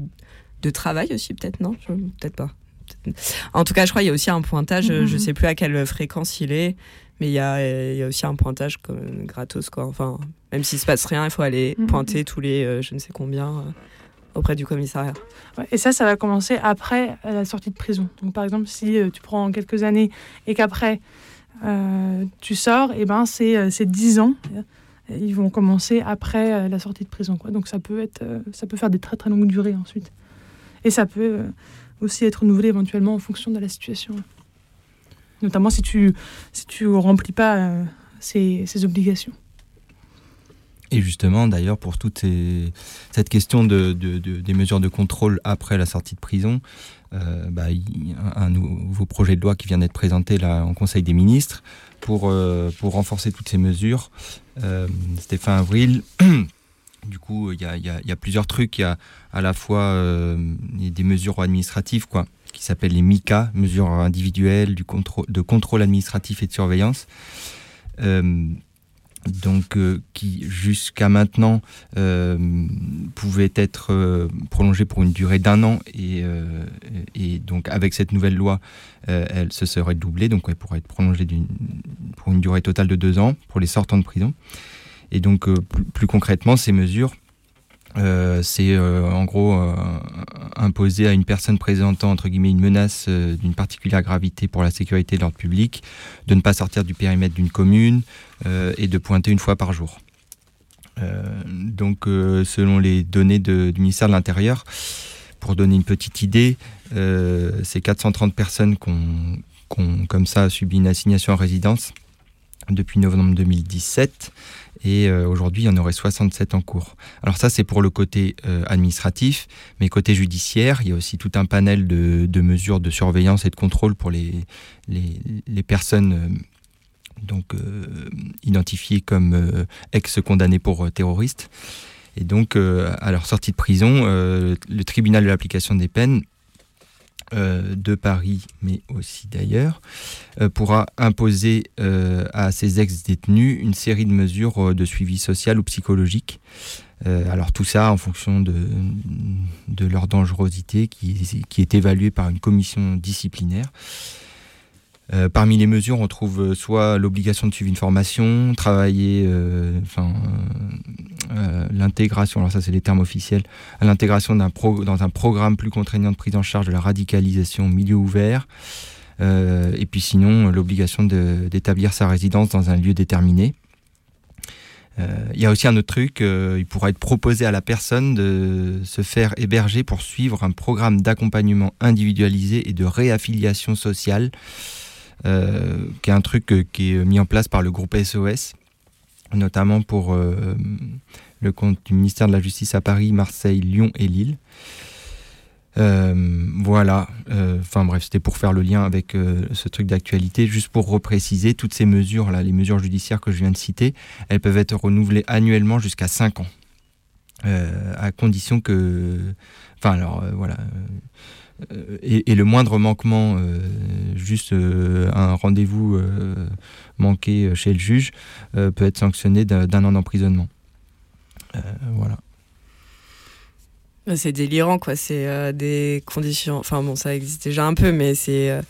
de- travail aussi, peut-être, non? Peut-être pas. En tout cas, je crois qu'il y a aussi un pointage, je Mhm. sais plus à quelle fréquence il est, mais il y a, il y a aussi un pointage comme, gratos, quoi. Enfin, même s'il se passe rien, il faut aller Mhm. pointer tous les euh, je ne sais combien euh, auprès du commissariat. Ouais, et ça, ça va commencer après euh, la sortie de prison. Donc, par exemple, si tu prends quelques années et qu'après tu sors, et ben c'est euh, c'est 10 ans. Ils vont commencer après la sortie de prison. Quoi. Donc, ça peut, être, ça peut faire des très très longues durées ensuite. Et ça peut aussi être renouvelé éventuellement en fonction de la situation. Notamment si tu si tu remplis pas ces, ces obligations. Et justement, d'ailleurs, pour toute cette question de, de- de- des mesures de contrôle après la sortie de prison, euh, bah, un nouveau projet de loi qui vient d'être présenté là, en Conseil des ministres pour, euh, renforcer toutes ces mesures. Euh, C'était fin avril. Du coup, il y a, plusieurs trucs. Il y a à la fois des mesures administratives, quoi, qui s'appellent les MICA, mesures individuelles de contrôle administratif et de surveillance. Donc euh, qui jusqu'à maintenant euh, pouvait être euh, prolongée pour une durée d'un an et, donc avec cette nouvelle loi elle se serait doublée donc elle pourrait être prolongée pour une durée totale de deux ans pour les sortants de prison. Et donc plus, plus concrètement ces mesures c'est en gros imposer à une personne présentant entre guillemets une menace d'une particulière gravité pour la sécurité de l'ordre public de ne pas sortir du périmètre d'une commune et de pointer une fois par jour. Euh, donc euh, selon les données du ministère de l'Intérieur, pour donner une petite idée, euh, c'est 430 personnes qui ont, comme ça subi une assignation en résidence depuis novembre 2017 et euh, aujourd'hui il y en aurait 67 en cours. Alors ça c'est pour le côté euh, administratif, mais côté judiciaire, il y a aussi tout un panel de, mesures de surveillance et de contrôle pour les, les, personnes euh, donc euh, identifiées comme euh, ex-condamnées pour euh, terroristes. Et donc, à leur sortie de prison, le tribunal de l'application des peines de Paris, mais aussi d'ailleurs, pourra imposer à ces ex-détenus une série de mesures de suivi social ou psychologique. Alors tout ça en fonction de, de leur dangerosité qui, qui est évaluée par une commission disciplinaire. Euh, parmi les mesures, on trouve euh, soit l'obligation de suivre une formation, travailler, euh, enfin, l'intégration, alors ça c'est les termes officiels, l'intégration d'un pro- dans un programme plus contraignant de prise en charge de la radicalisation au milieu ouvert, et puis sinon l'obligation d'établir sa résidence dans un lieu déterminé. Il y a aussi un autre truc, il pourra être proposé à la personne de se faire héberger pour suivre un programme d'accompagnement individualisé et de réaffiliation sociale, qui est un truc euh, qui est mis en place par le groupe SOS, notamment pour euh, le compte du ministère de la Justice à Paris, Marseille, Lyon et Lille. Euh, voilà, Euh, enfin bref, c'était pour faire le lien avec euh, ce truc d'actualité. Juste pour repréciser, toutes ces mesures, là, les mesures judiciaires que je viens de citer, elles peuvent être renouvelées annuellement jusqu'à 5 ans. Euh, à condition que. Enfin, alors, euh, voilà. Euh, et, le moindre manquement, euh, juste euh, un rendez-vous manqué chez le juge, peut être sanctionné d'un an d'emprisonnement. Voilà. C'est délirant, quoi. C'est des conditions. Enfin, bon, ça existe déjà un peu, mais c'est.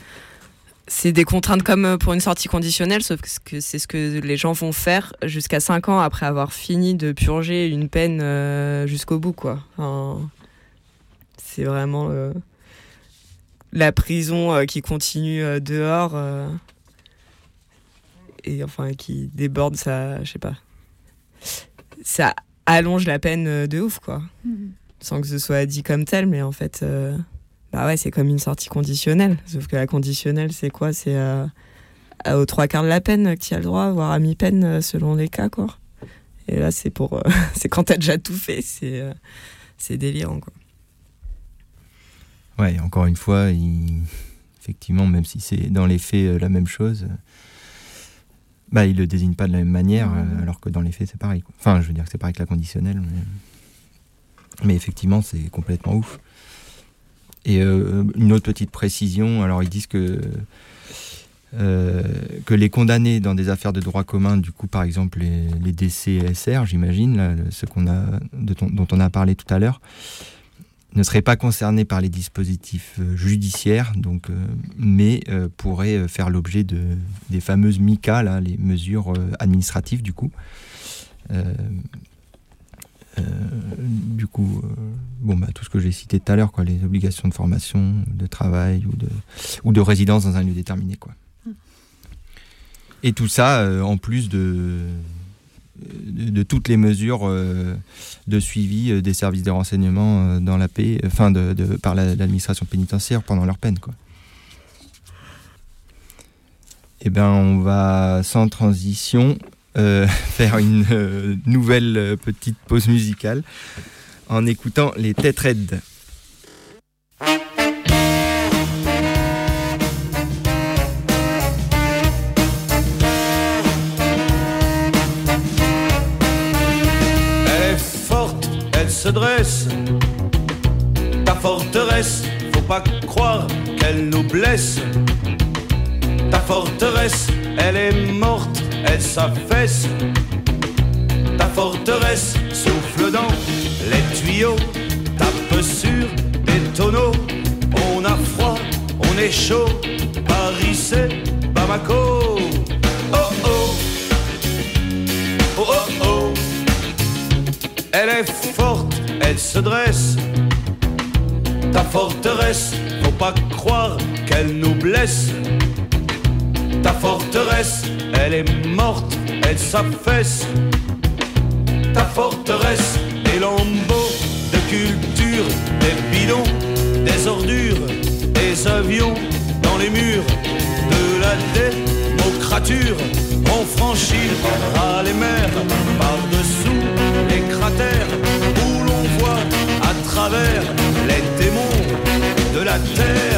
C'est des contraintes comme pour une sortie conditionnelle, sauf que c'est ce que les gens vont faire jusqu'à 5 ans après avoir fini de purger une peine jusqu'au bout, quoi. Enfin, c'est vraiment la prison euh, qui continue euh, dehors euh, et enfin qui déborde ça, je sais pas. Ça allonge la peine de ouf, quoi sans que ce soit dit comme tel, mais en fait, euh, bah ouais, c'est comme une sortie conditionnelle. Sauf que la conditionnelle, c'est quoi? C'est euh, aux trois quarts de la peine que tu as le droit, voire à mi-peine selon les cas, quoi. Et là, c'est pour, euh, c'est quand t'as déjà tout fait, c'est, c'est délirant, quoi. Ouais, encore une fois, il- effectivement, même si c'est dans les faits euh, la même chose, euh, bah, il le désigne pas de la même manière, euh, alors que dans les faits, c'est pareil. quoi. Enfin, je veux dire que c'est pareil que la conditionnelle. Mais, mais effectivement, c'est complètement ouf. Et euh, une autre petite précision, alors ils disent que, euh, que les condamnés dans des affaires de droit commun, du coup, par exemple, les, les DCSR, j'imagine, ceux qu'on a, de ton- dont on a parlé tout à l'heure, ne seraient pas concernés par les dispositifs euh, judiciaires, donc, euh, mais euh, pourraient euh, faire l'objet de, des fameuses MICA, là, les mesures administratives du coup. Euh, du coup, euh, bon, bah, tout ce que j'ai cité tout à l'heure, quoi, les obligations de formation, de travail ou de, ou de résidence dans un lieu déterminé. Quoi. Et tout ça, euh, en plus de, de, toutes les mesures euh, de suivi euh, des services de renseignement euh, dans la paix, enfin de, par la- l'administration pénitentiaire pendant leur peine. Quoi. Eh ben, on va sans transition faire une nouvelle petite pause musicale en écoutant les Têtes. Faut pas croire qu'elle nous blesse. Ta forteresse, elle est morte, elle s'affaisse. Ta forteresse souffle dans les tuyaux, tape sur des tonneaux. On a froid, on est chaud. Paris c'est Bamako. Oh oh, oh oh oh. Elle est forte, elle se dresse. Ta forteresse, faut pas croire qu'elle nous blesse. Ta forteresse, elle est morte, elle s'affaisse. Ta forteresse, des lambeaux de culture, des bidons, des ordures, des avions dans les murs de la démocrature. On franchira les mers par-dessous les cratères où l'on voit à travers la terre.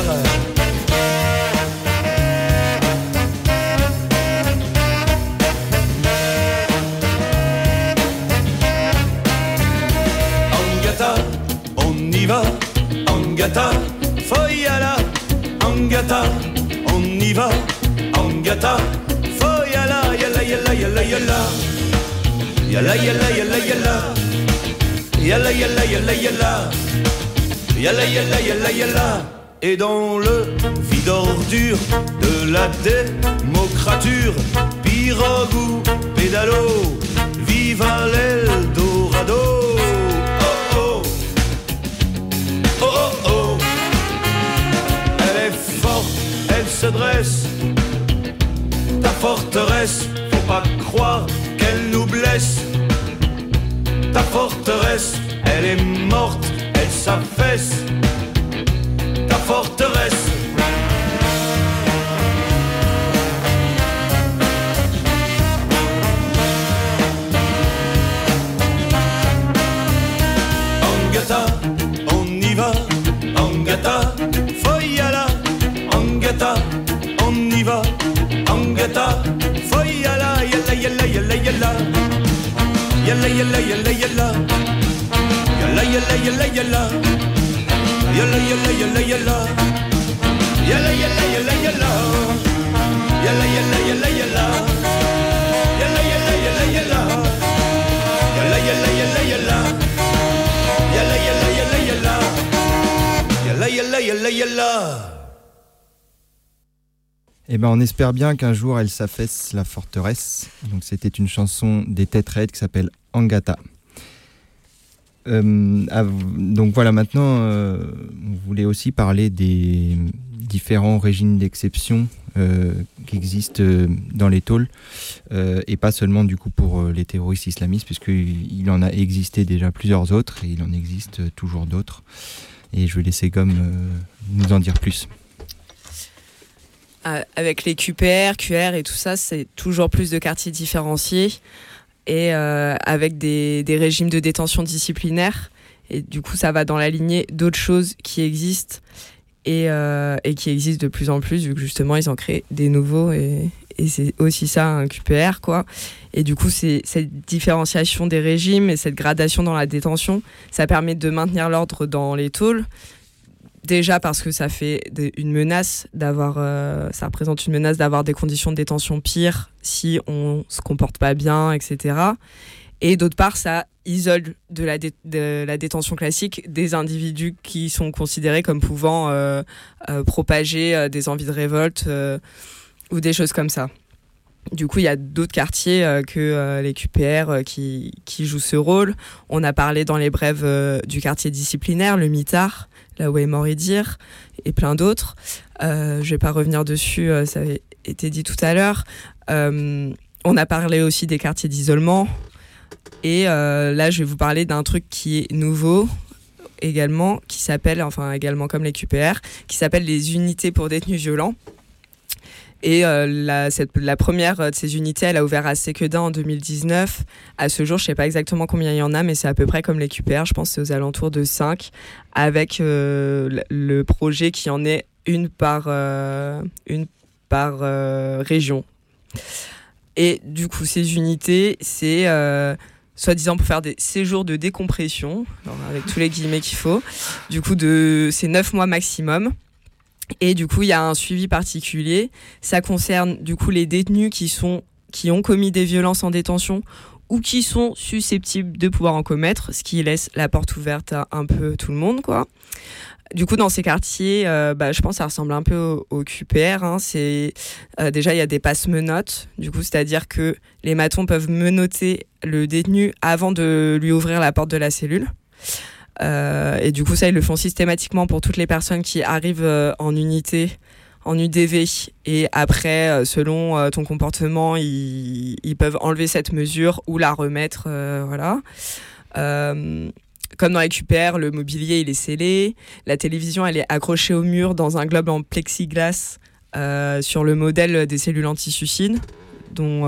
Angata, on y va, Angata, Foyala, Angata, on y va, Angata, faut yalla, yalla, yalla, yalla, yalla. Yalla, yalla, yalla, yalla. Yalla, yalla, yalla, yalla. Yalla, yalla, yalla. Et dans le vide ordure de la démocrature, pirogue ou pédalo, viva l'Eldorado. Oh oh, oh oh oh. Elle est forte, elle se dresse. Ta forteresse, faut pas croire qu'elle nous blesse. Ta forteresse, elle est morte, sa fesse, ta forteresse. Ben, on espère bien qu'un jour elle s'affaisse la forteresse. C'était une chanson des Têtes Raides qui s'appelle Angata. Euh, donc voilà, maintenant, euh, on voulait aussi parler des différents régimes d'exception euh, qui existent dans les tôles, et pas seulement du coup pour les terroristes islamistes, puisqu'il en a existé déjà plusieurs autres, et il en existe toujours d'autres. Et je vais laisser Gomme nous en dire plus. Avec les QPR, QR et tout ça, c'est toujours plus de quartiers différenciés et euh, avec des, régimes de détention disciplinaire. Et du coup, ça va dans la lignée d'autres choses qui existent et, euh, qui existent de plus en plus, vu que justement, ils en créent des nouveaux. Et, c'est aussi ça, un QPR, quoi. Et du coup, cette différenciation des régimes et cette gradation dans la détention, ça permet de maintenir l'ordre dans les tôles. Déjà parce que ça fait une menace d'avoir, euh, ça représente une menace d'avoir des conditions de détention pires si on se comporte pas bien, etc. Et d'autre part, ça isole de la, détention classique des individus qui sont considérés comme pouvant euh, euh, propager des envies de révolte ou des choses comme ça. Du coup, il y a d'autres quartiers que les QPR qui, qui jouent ce rôle. On a parlé dans les brèves du quartier disciplinaire, le mitard, où est mort Idir, et plein d'autres. Euh, je vais pas revenir dessus, euh, ça avait été dit tout à l'heure. Euh, on a parlé aussi des quartiers d'isolement. Et euh, là, je vais vous parler d'un truc qui est nouveau également, qui s'appelle, enfin également comme les QPR, qui s'appelle les unités pour détenus violents. Et euh, la, première de ces unités, elle a ouvert à Séquedin en 2019. À ce jour, je sais pas exactement combien il y en a, mais c'est à peu près comme les QPR. Je pense c'est aux alentours de 5, avec euh, le- projet qui en est une par, euh, une par région. Et du coup, ces unités, c'est soi-disant pour faire des séjours de décompression, avec tous les guillemets qu'il faut. Du coup, c'est 9 mois maximum. Et du coup, il y a un suivi particulier. Ça concerne du coup les détenus qui sont qui ont commis des violences en détention ou qui sont susceptibles de pouvoir en commettre, ce qui laisse la porte ouverte à un peu tout le monde, quoi. Du coup, dans ces quartiers, euh, bah, je pense que ça ressemble un peu au, QPR. hein. Euh, déjà il y a des passes menottes. Du coup, c'est-à-dire que les matons peuvent menotter le détenu avant de lui ouvrir la porte de la cellule. Euh, et du coup, ça, ils le font systématiquement pour toutes les personnes qui arrivent euh, en unité, en UDV. Et après, euh, selon ton comportement, ils, peuvent enlever cette mesure ou la remettre. voilà. Comme dans les QPR, le mobilier, il est scellé. La télévision, elle est accrochée au mur dans un globe en plexiglas sur le modèle des cellules anti-suicide, dont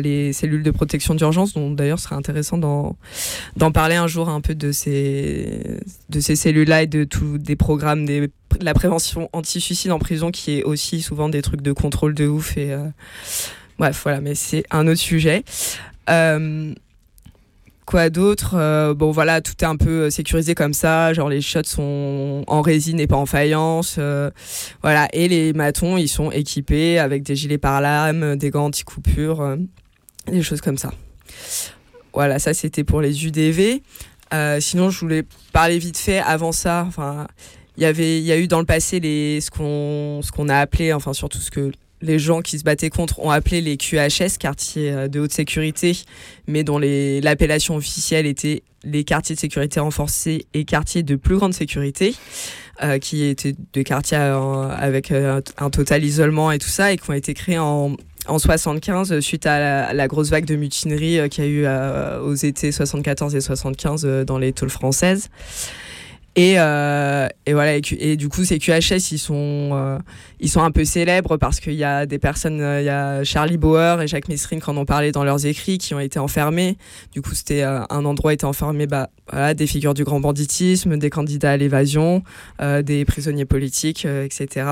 les cellules de protection d'urgence, dont d'ailleurs serait intéressant d'en, parler un jour un peu de ces, de ces cellules-là et de tous des programmes de la prévention anti-suicide en prison, qui est aussi souvent des trucs de contrôle de ouf. Et, euh, bref, voilà, mais c'est un autre sujet. Euh, Quoi d'autre? Euh, Bon voilà, tout est un peu sécurisé comme ça. Genre les shots sont en résine et pas en faïence. voilà. Et les matons, ils sont équipés avec des gilets pare-lames, des gants anti-coupure, euh, des choses comme ça. Voilà, ça c'était pour les UDV. Euh, sinon, je voulais parler vite fait avant ça. Enfin, il y avait, il y a eu dans le passé les, ce qu'on, ce qu'on a appelé, enfin surtout ce que les gens qui se battaient contre ont appelé les QHS, quartiers euh, de haute sécurité, mais dont l'appellation officielle était les quartiers de sécurité renforcés et quartiers de plus grande sécurité, euh, qui étaient des quartiers avec un total isolement et tout ça, et qui ont été créés en, en 75 euh, suite à la, grosse vague de mutinerie euh, qu'il y a eu euh, aux étés 74 et 75 euh, dans les tôles françaises. Et, euh, et voilà, et, du coup, ces QHS, ils sont, euh, ils sont un peu célèbres parce qu'il y a des personnes, euh, il y a Charlie Bauer et Jacques Messrine qui en ont parlé dans leurs écrits, qui ont été enfermés. Du coup, c'était un endroit où étaient enfermés bah, voilà, des figures du grand banditisme, des candidats à l'évasion, des prisonniers politiques, etc.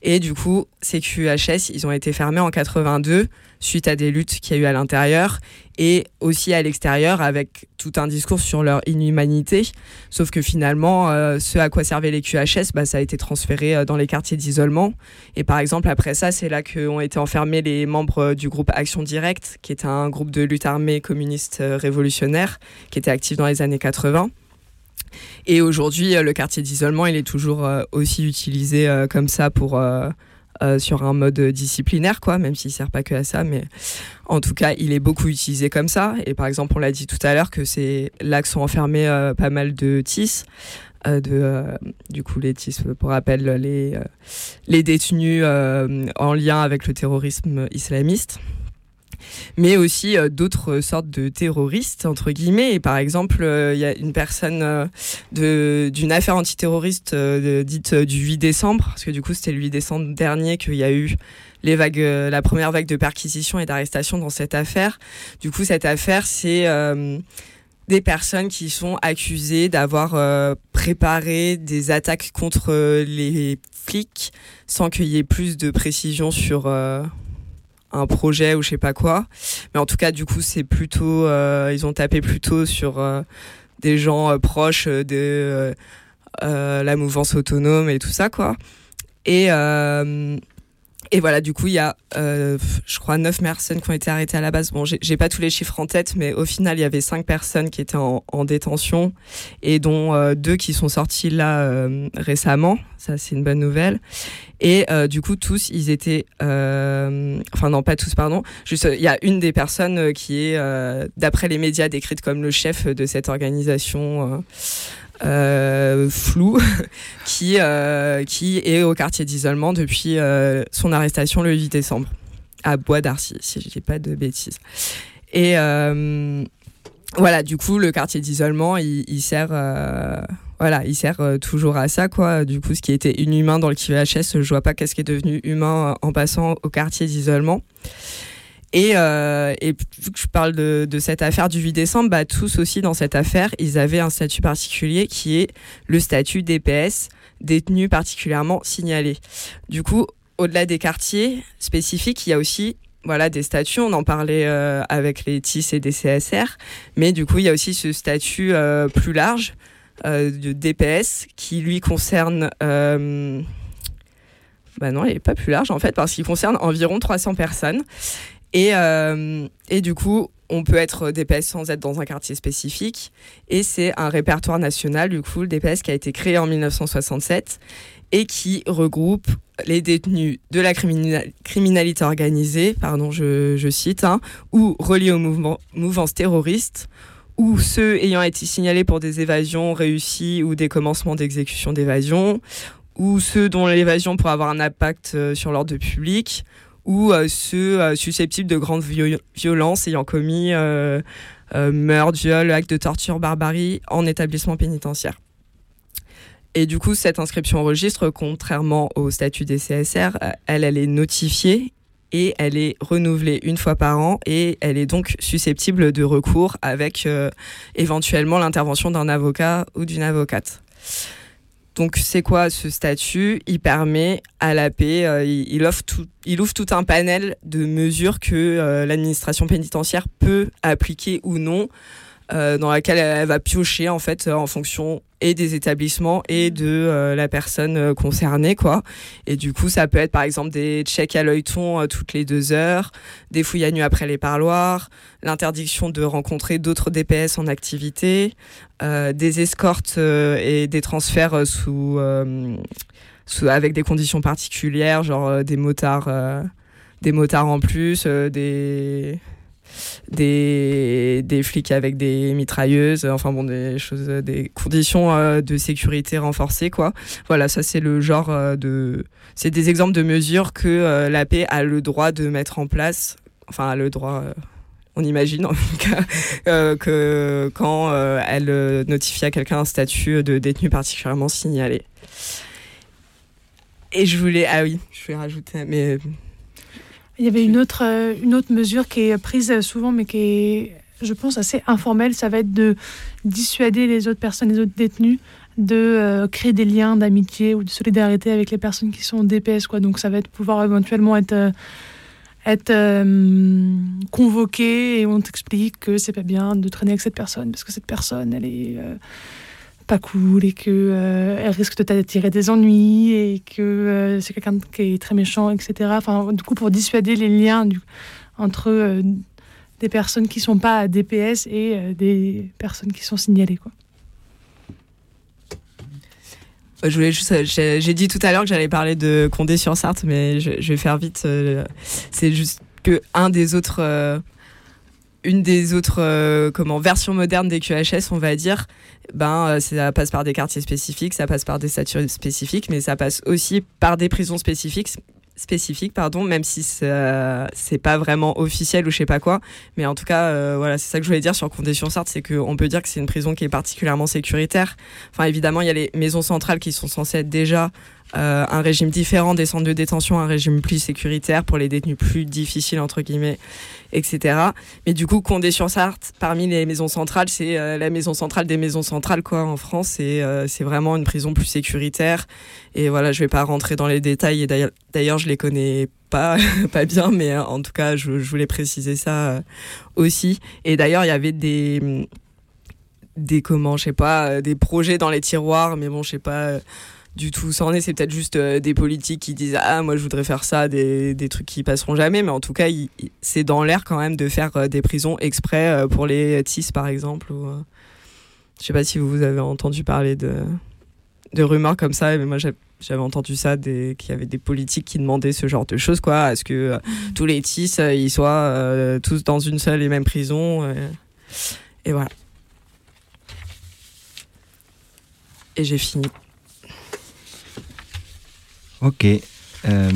Et du coup, ces QHS, ils ont été fermés en 82 suite à des luttes qu'il y a eu à l'intérieur et aussi à l'extérieur avec tout un discours sur leur inhumanité. Sauf que finalement, euh, ce à quoi servaient les QHS, bah, ça a été transféré euh, dans les quartiers d'isolement. Et par exemple, après ça, c'est là qu'ont été enfermés les membres euh, du groupe Action Directe, qui est un groupe de lutte armée communiste révolutionnaire, qui était actif dans les années 80. Et aujourd'hui, le quartier d'isolement, il est toujours aussi utilisé comme ça pour, euh, sur un mode disciplinaire, quoi, même s'il ne sert pas que à ça. Mais en tout cas, il est beaucoup utilisé comme ça. Et par exemple, on l'a dit tout à l'heure que c'est là que sont enfermés euh, pas mal de TIS. euh, de, du coup, les TIS, pour rappel, les, les détenus en lien avec le terrorisme islamiste mais aussi euh, d'autres sortes de terroristes entre guillemets. Et par exemple euh, il y a une personne euh, d'une affaire antiterroriste dite du 8 décembre parce que du coup c'était le 8 décembre dernier qu'il y a eu les vagues la première vague de perquisitions et d'arrestations dans cette affaire. Du coup cette affaire c'est des personnes qui sont accusées d'avoir préparé des attaques contre les flics sans qu'il y ait plus de précision sur un projet ou je sais pas quoi. Mais en tout cas, du coup, c'est plutôt, euh, ils ont tapé plutôt sur euh, des gens euh, proches de la mouvance autonome et tout ça, quoi. Et et voilà, du coup, il y a, euh, je crois, neuf personnes qui ont été arrêtées à la base. Bon, j'ai pas tous les chiffres en tête, mais au final, il y avait cinq personnes qui étaient en, en détention et dont euh, deux qui sont sortis là euh, récemment. Ça, c'est une bonne nouvelle. Et euh, du coup, tous, ils étaient, euh, enfin non, pas tous, pardon. Juste, euh, il y a une des personnes qui est, d'après les médias, décrite comme le chef de cette organisation. Euh, flou qui, euh, qui est au quartier d'isolement depuis euh, son arrestation le 8 décembre à Bois d'Arcy, si je dis pas de bêtises. Et voilà, du coup, le quartier d'isolement, il, il sert, voilà, il sert toujours à ça, quoi. Du coup, ce qui était inhumain dans le QHS, je vois pas qu'est-ce qui est devenu humain en passant au quartier d'isolement. Et, euh, et vu que je parle de, cette affaire du 8 décembre, bah, tous aussi dans cette affaire, ils avaient un statut particulier qui est le statut DPS, détenu particulièrement signalé. Du coup, au-delà des quartiers spécifiques, il y a aussi voilà, des statuts. On en parlait euh, avec les TIS et des CSR, mais du coup, il y a aussi ce statut euh, plus large de DPS qui lui concerne. bah non, il n'est pas plus large en fait, parce qu'il concerne environ 300 personnes. Et, euh, et du coup, on peut être DPS sans être dans un quartier spécifique. Et c'est un répertoire national, du coup, le DPS qui a été créé en 1967 et qui regroupe les détenus de la crimina- criminalité organisée, pardon, je, cite, hein, ou reliés aux mouvements, mouvances terroristes, ou ceux ayant été signalés pour des évasions réussies ou des commencements d'exécution d'évasion, ou ceux dont l'évasion pourrait avoir un impact euh, sur l'ordre public, ou euh, ceux euh, susceptibles de grandes vio- violences ayant commis euh, meurtre, viol, acte de torture, barbarie en établissement pénitentiaire. Et du coup, cette inscription au registre, contrairement au statut des CSR, elle, est notifiée et elle est renouvelée une fois par an et elle est donc susceptible de recours avec éventuellement l'intervention d'un avocat ou d'une avocate. Donc c'est quoi ce statut? Il permet à la paix, euh, il ouvre tout un panel de mesures que euh, l'administration pénitentiaire peut appliquer ou non euh, dans laquelle elle, elle va piocher en fait euh, en fonction et des établissements et de euh, la personne concernée quoi. Et du coup, ça peut être par exemple des checks à l'œilleton toutes les deux heures, des fouilles à nu après les parloirs, l'interdiction de rencontrer d'autres DPS en activité, des escortes et des transferts sous, sous- avec des conditions particulières, genre des motards, euh, des motards en plus, euh, des des, des flics avec des mitrailleuses, euh, enfin bon, des choses, euh, des conditions euh, de sécurité renforcées, quoi. Voilà, ça c'est le genre de. C'est des exemples de mesures que la paix a le droit de mettre en place, enfin, a le droit. on imagine en tout cas que quand elle notifie à quelqu'un un statut de détenu particulièrement signalé. Et je voulais, ah oui, je voulais rajouter, mais Il y avait une autre, euh, une autre mesure qui est prise souvent, mais qui est, je pense, assez informelle. Ça va être de dissuader les autres personnes, les autres détenus, de euh, créer des liens d'amitié ou de solidarité avec les personnes qui sont au DPS. Quoi. Donc ça va être pouvoir éventuellement être, euh, être euh, convoqué et on t'explique que c'est pas bien de traîner avec cette personne parce que cette personne, elle est... pas cool et que euh, elle risque de t'attirer des ennuis et que euh, c'est quelqu'un qui est très méchant, etc. Enfin, du coup, pour dissuader les liens entre euh, des personnes qui sont pas à DPS et des personnes qui sont signalées, quoi. Je voulais juste, j'ai dit tout à l'heure que j'allais parler de Condé-sur-Sarthe, mais je, je vais faire vite. C'est juste que un des autres, une des autres, euh, comment, versions modernes des QHS, on va dire, ben, euh, ça passe par des quartiers spécifiques, ça passe par des statuts spécifiques, mais ça passe aussi par des prisons spécifiques pardon même si c'est pas vraiment officiel ou je sais pas quoi. Mais en tout cas euh, voilà c'est ça que je voulais dire sur Condé sur Sarthe c'est qu'on peut dire que c'est une prison qui est particulièrement sécuritaire. Enfin évidemment il y a les maisons centrales qui sont censées être déjà euh, un régime différent des centres de détention, un régime plus sécuritaire pour les détenus plus difficiles, entre guillemets, etc. Mais du coup, Condé-sur-Sarthe, parmi les maisons centrales, c'est euh, la maison centrale des maisons centrales, quoi, en France. Et euh, c'est vraiment une prison plus sécuritaire. Et voilà, je vais pas rentrer dans les détails. Et d'ailleurs, je les connais pas, pas bien, mais en tout cas, je, je voulais préciser ça aussi. Et d'ailleurs, il y avait des des comment je sais pas des projets dans les tiroirs mais bon je sais pas du tout c'est peut-être juste euh, des politiques qui disent ah moi je voudrais faire ça des, des trucs qui passeront jamais. Mais en tout cas c'est dans l'air quand même de faire euh, des prisons exprès euh, pour les TIS par exemple ou, je sais pas si vous avez entendu parler de de rumeurs comme ça mais moi j'avais entendu ça qu'il y avait des politiques qui demandaient ce genre de choses quoi à ce que tous les TIS ils soient tous dans une seule et même prison et voilà. Et j'ai fini Ok. Euh,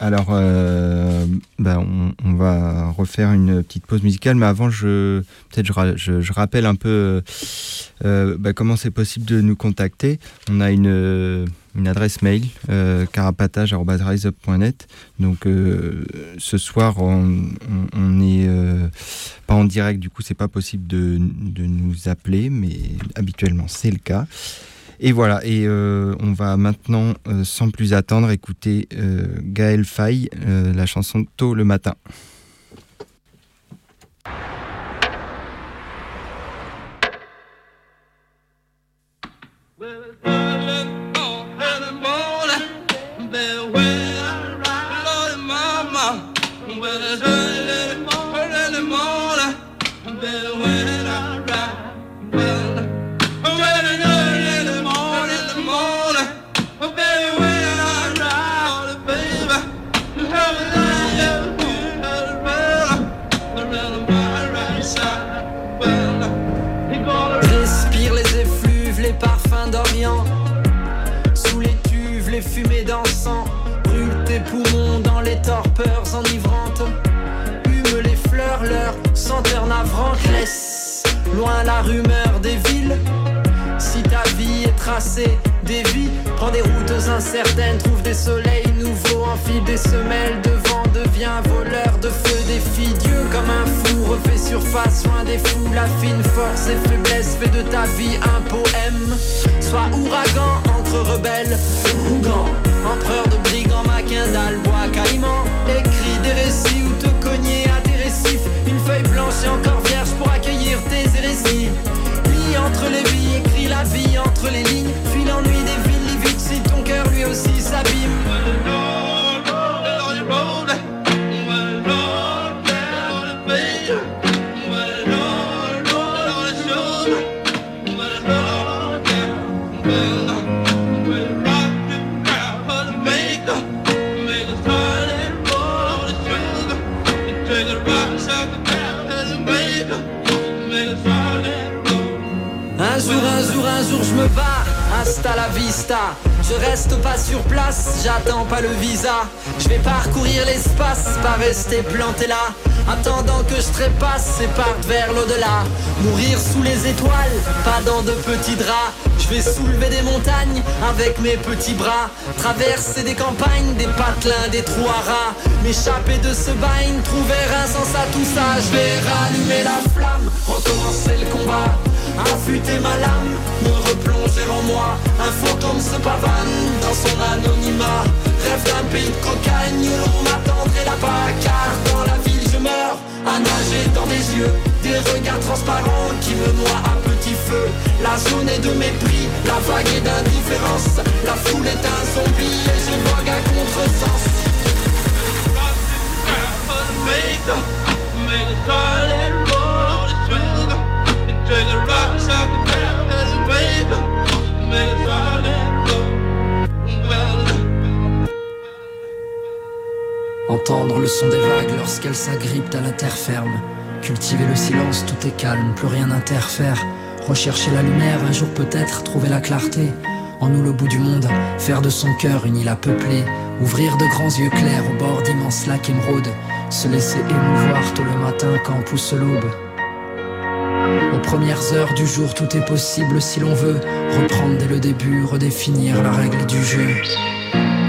alors, euh, bah, on, va refaire une petite pause musicale, mais avant, je peut-être je, je- rappelle un peu euh, bah, comment c'est possible de nous contacter. On a une, adresse mail carapatage@riseup.net. Donc, ce soir, on, on, on est euh, pas en direct, du coup, c'est pas possible de nous appeler, mais habituellement, c'est le cas. Et voilà, et euh, on va maintenant, euh, sans plus attendre, écouter euh, Gaël Faye, la chanson Tôt le matin. Loin la rumeur des villes. Si ta vie est tracée, dévie, prends des routes incertaines, trouve des soleils nouveaux, enfile des semelles de vent, deviens voleur de feu, défie Dieu comme un fou, refait surface, loin des fous, la fine force et faiblesse, fait de ta vie un poème. Sois ouragan entre rebelles, Ougan, empereur de brigands, maquindal, bois caïman, écris des récits ou te cogner à des récifs, une feuille blanche et encore hérésies. Plie entre les vies, écris la vie entre les lignes, fuis l'ennui La vista. Je reste pas sur place, j'attends pas le visa. Je vais parcourir l'espace, pas rester planté là. Attendant que je trépasse et parte vers l'au-delà. Mourir sous les étoiles, pas dans de petits draps. Je vais soulever des montagnes avec mes petits bras. Traverser des campagnes, des patelins, des trous à rats. M'échapper de ce bain, trouver un sens à tout ça. Je vais rallumer la flamme, recommencer le combat. Affûter ma lame, me replonger en moi. Un fantôme se pavane dans son anonymat. Rêve d'un pays de cocagne où l'on m'attendrait là-bas Car dans la ville je meurs à nager dans des yeux. Des regards transparents qui me noient à petit feu. La zone est de mépris, la vague est d'indifférence. La foule est un zombie et je vogue à contresens Entendre le son des vagues lorsqu'elles s'agrippent à la terre ferme. Cultiver le silence, tout est calme, plus rien n'interfère. Rechercher la lumière, un jour peut-être trouver la clarté. En nous le bout du monde, faire de son cœur une île à peupler. Ouvrir de grands yeux clairs au bord d'immenses lacs émeraudes. Se laisser émouvoir tôt le matin quand pousse l'aube. Premières heures du jour, tout est possible si l'on veut. Reprendre dès le début, redéfinir la règle du jeu.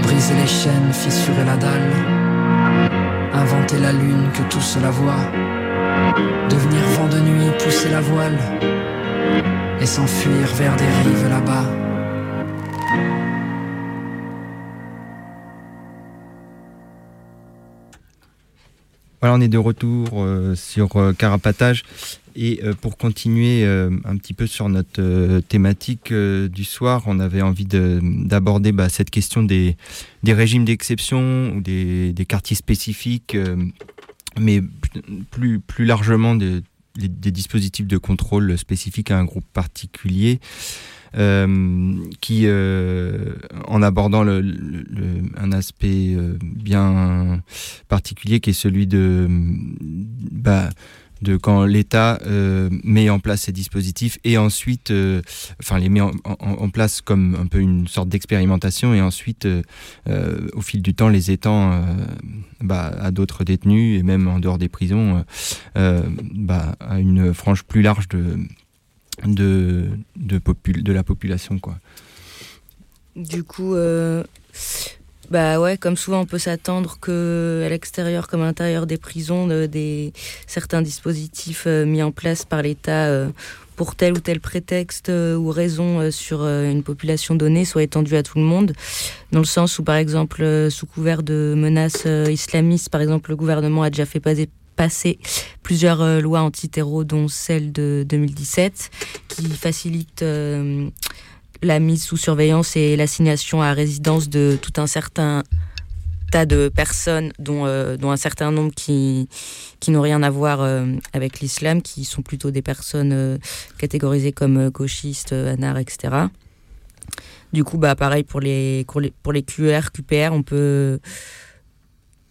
Briser les chaînes, fissurer la dalle. Inventer la lune que tout cela voit. Devenir vent de nuit, pousser la voile. Et s'enfuir vers des rives là-bas. Voilà, on est de retour euh, sur euh, Carapatage. Et euh, pour continuer un petit peu sur notre thématique du soir, on avait envie de- d'aborder bah, cette question des, des régimes d'exception ou des, des quartiers spécifiques, mais plus, plus largement des- des dispositifs de contrôle spécifiques à un groupe particulier. Euh, qui, euh, en abordant un aspect euh, bien particulier qui est celui de, bah, quand l'État met en place ces dispositifs et ensuite, enfin les met en, place comme un peu une sorte d'expérimentation et ensuite, au fil du temps, les étend bah, à d'autres détenus et même en dehors des prisons, bah, à une frange plus large de, de, de, de la population. Quoi. Du coup, euh, bah ouais, comme souvent, on peut s'attendre que à l'extérieur comme à l'intérieur des prisons, de- des certains dispositifs euh, mis en place par l'État euh, pour tel ou tel prétexte euh, ou raison euh, sur euh, une population donnée soient étendus à tout le monde, dans le sens où, par exemple, euh, sous couvert de menaces euh, islamistes, par exemple, le gouvernement a déjà fait passer passer plusieurs euh, lois anti-terreau, dont celle de 2017, qui facilite euh, la mise sous surveillance et l'assignation à résidence de tout un certain tas de personnes, dont, euh, un certain nombre qui, qui n'ont rien à voir euh, avec l'islam, qui sont plutôt des personnes catégorisées comme gauchistes, anards, etc. Du coup, bah, pareil pour les, pour les, pour les QR, QPR, on peut,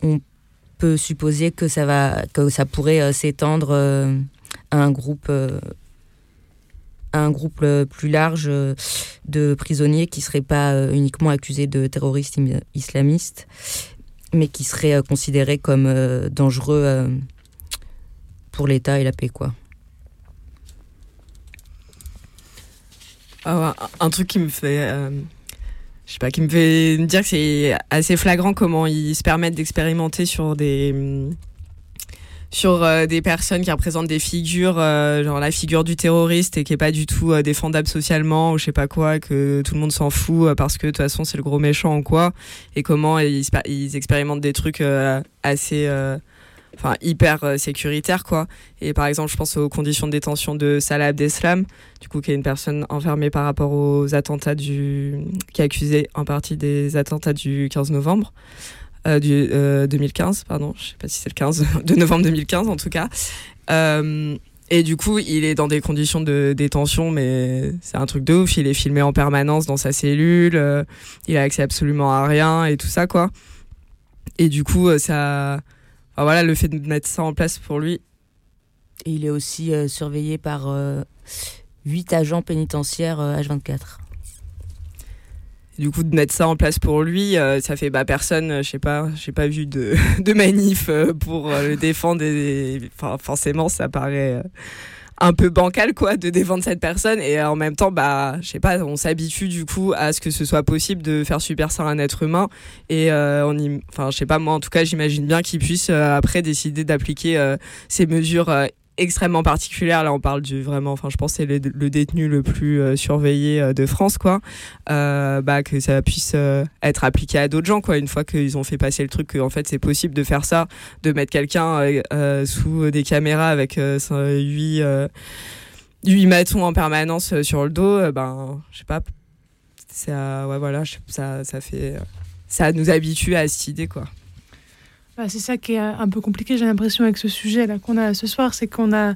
on peut supposer que ça, va, que ça pourrait euh, s'étendre euh, à un groupe euh, un groupe plus large de prisonniers qui ne seraient pas uniquement accusés de terroristes islamistes, mais qui seraient considérés comme dangereux pour l'État et la paix. Quoi. Ah un truc qui me fait. Je sais pas, qui me fait me dire que c'est assez flagrant comment ils se permettent d'expérimenter sur des. hum, sur euh, des personnes qui représentent des figures, euh, genre la figure du terroriste et qui est pas du tout euh, défendable socialement ou je sais pas quoi, que tout le monde s'en fout parce que de toute façon c'est le gros méchant ou quoi, et comment ils, expérimentent des trucs assez. Enfin hyper euh, sécuritaire quoi et par exemple je pense aux conditions de détention de Salah Abdeslam du coup qui est une personne enfermée par rapport aux attentats du qui est accusée en partie des attentats du 15 novembre euh, du euh, 2015 pardon je sais pas si c'est le 15 de novembre 2015 en tout cas Euh, et du coup, il est dans des conditions de détention, mais c'est un truc de ouf. Il est filmé en permanence dans sa cellule. euh, il a accès absolument à rien et tout ça, quoi. Et du coup, ça. Enfin, voilà, le fait de mettre ça en place pour lui. Et il est aussi euh, surveillé par euh, 8 agents pénitentiaires euh, H24. Du coup, de mettre ça en place pour lui, euh, ça fait bah personne, euh, je sais pas, j'ai pas vu de, de manif euh, pour euh, le défendre. Et, enfin, forcément, ça paraît euh, un peu bancal quoi de défendre cette personne. Et euh, en même temps bah je sais pas on s'habitue du coup à ce que ce soit possible de faire super ça un être humain. Et euh, on y enfin je sais pas moi en tout cas j'imagine bien qu'il puisse euh, après décider d'appliquer ces mesures extrêmement particulières là on parle du vraiment enfin je pense c'est le, détenu le plus euh, surveillé euh, de France quoi. Euh, bah que ça puisse être appliqué à d'autres gens quoi. Une fois qu'ils ont fait passer le truc que en fait c'est possible de faire ça de mettre quelqu'un sous des caméras avec euh, 8 huit matons en permanence sur le dos, ben, je sais pas, ça, ouais, voilà, ça, ça fait, ça nous habitue à cette idée, quoi. C'est ça qui est un peu compliqué, j'ai l'impression, avec ce sujet là qu'on a ce soir, c'est qu'on a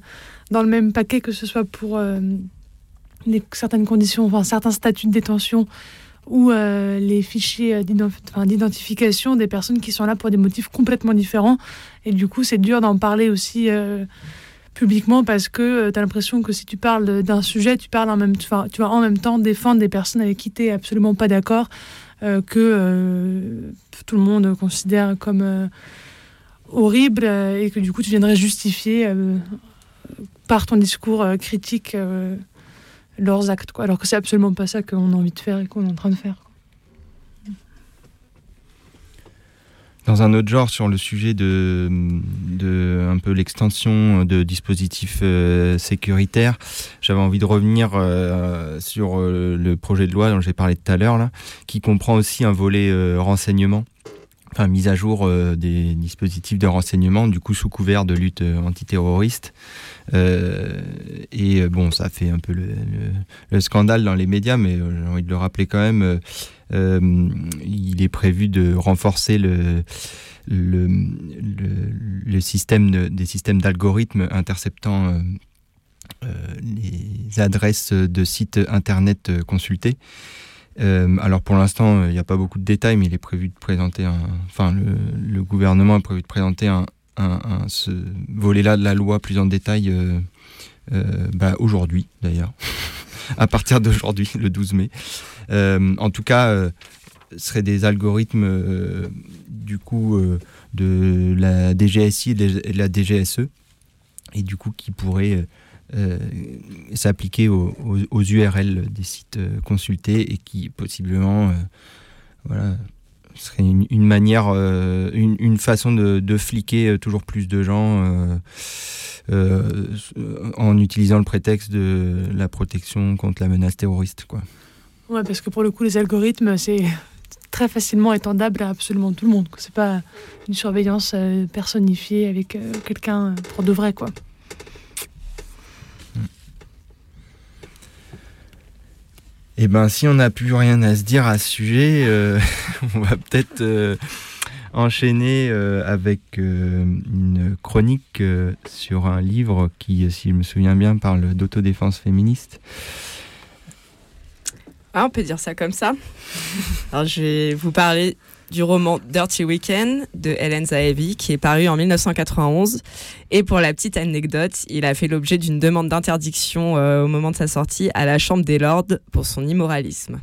dans le même paquet, que ce soit pour euh, certaines conditions, enfin certains statuts de détention ou euh, les fichiers euh, d'identification des personnes qui sont là pour des motifs complètement différents. Et du coup, c'est dur d'en parler aussi publiquement parce que tu as l'impression que si tu parles d'un sujet, tu, parles en même, tu vas en même temps défendre des personnes avec qui tu n'es absolument pas d'accord, que euh, tout le monde considère comme euh, horrible euh, et que du coup tu viendrais justifier euh, par ton discours euh, critique euh, leurs actes, quoi. alors que c'est absolument pas ça qu'on a envie de faire et qu'on est en train de faire. Dans un autre genre, sur le sujet de, de un peu l'extension de dispositifs euh, sécuritaires, j'avais envie de revenir euh, sur euh, le projet de loi dont j'ai parlé tout à l'heure, là, qui comprend aussi un volet renseignement, enfin mise à jour des dispositifs de renseignement, du coup sous couvert de lutte antiterroriste. Et bon, ça fait un peu le, le- le scandale dans les médias, mais j'ai envie de le rappeler quand même. Euh, il est prévu de renforcer le, le, le- système de- des systèmes d'algorithmes interceptant euh, euh, les adresses de sites internet consultés. Alors pour l'instant, il n'y a pas beaucoup de détails, mais il est prévu de présenter. Enfin, le, gouvernement a prévu de présenter un, un- ce volet-là de la loi plus en détail bah, aujourd'hui, d'ailleurs. à partir d'aujourd'hui, le 12 mai. Euh, en tout cas, euh, ce seraient des algorithmes euh, du coup de la DGSI et de la DGSE, et du coup qui pourraient s'appliquer aux, aux- URL des sites consultés et qui possiblement voilà, serait une, manière, euh, une, façon de, fliquer euh, toujours plus de gens euh, en utilisant le prétexte de la protection contre la menace terroriste. Quoi. Ouais, parce que pour le coup, les algorithmes, c'est très facilement étendable à absolument tout le monde. C'est pas une surveillance personnifiée avec quelqu'un pour de vrai, quoi. Eh ben, si on n'a plus rien à se dire à ce sujet, euh, on va peut-être euh, enchaîner euh, avec une chronique sur un livre qui, si je me souviens bien, parle d'autodéfense féministe. Ah, on peut dire ça comme ça. Alors, je vais vous parler du roman Dirty Weekend de Helen Zaevi qui est paru en 1991. Et pour la petite anecdote, il a fait l'objet d'une demande d'interdiction euh, au moment de sa sortie à la Chambre des Lords pour son immoralisme.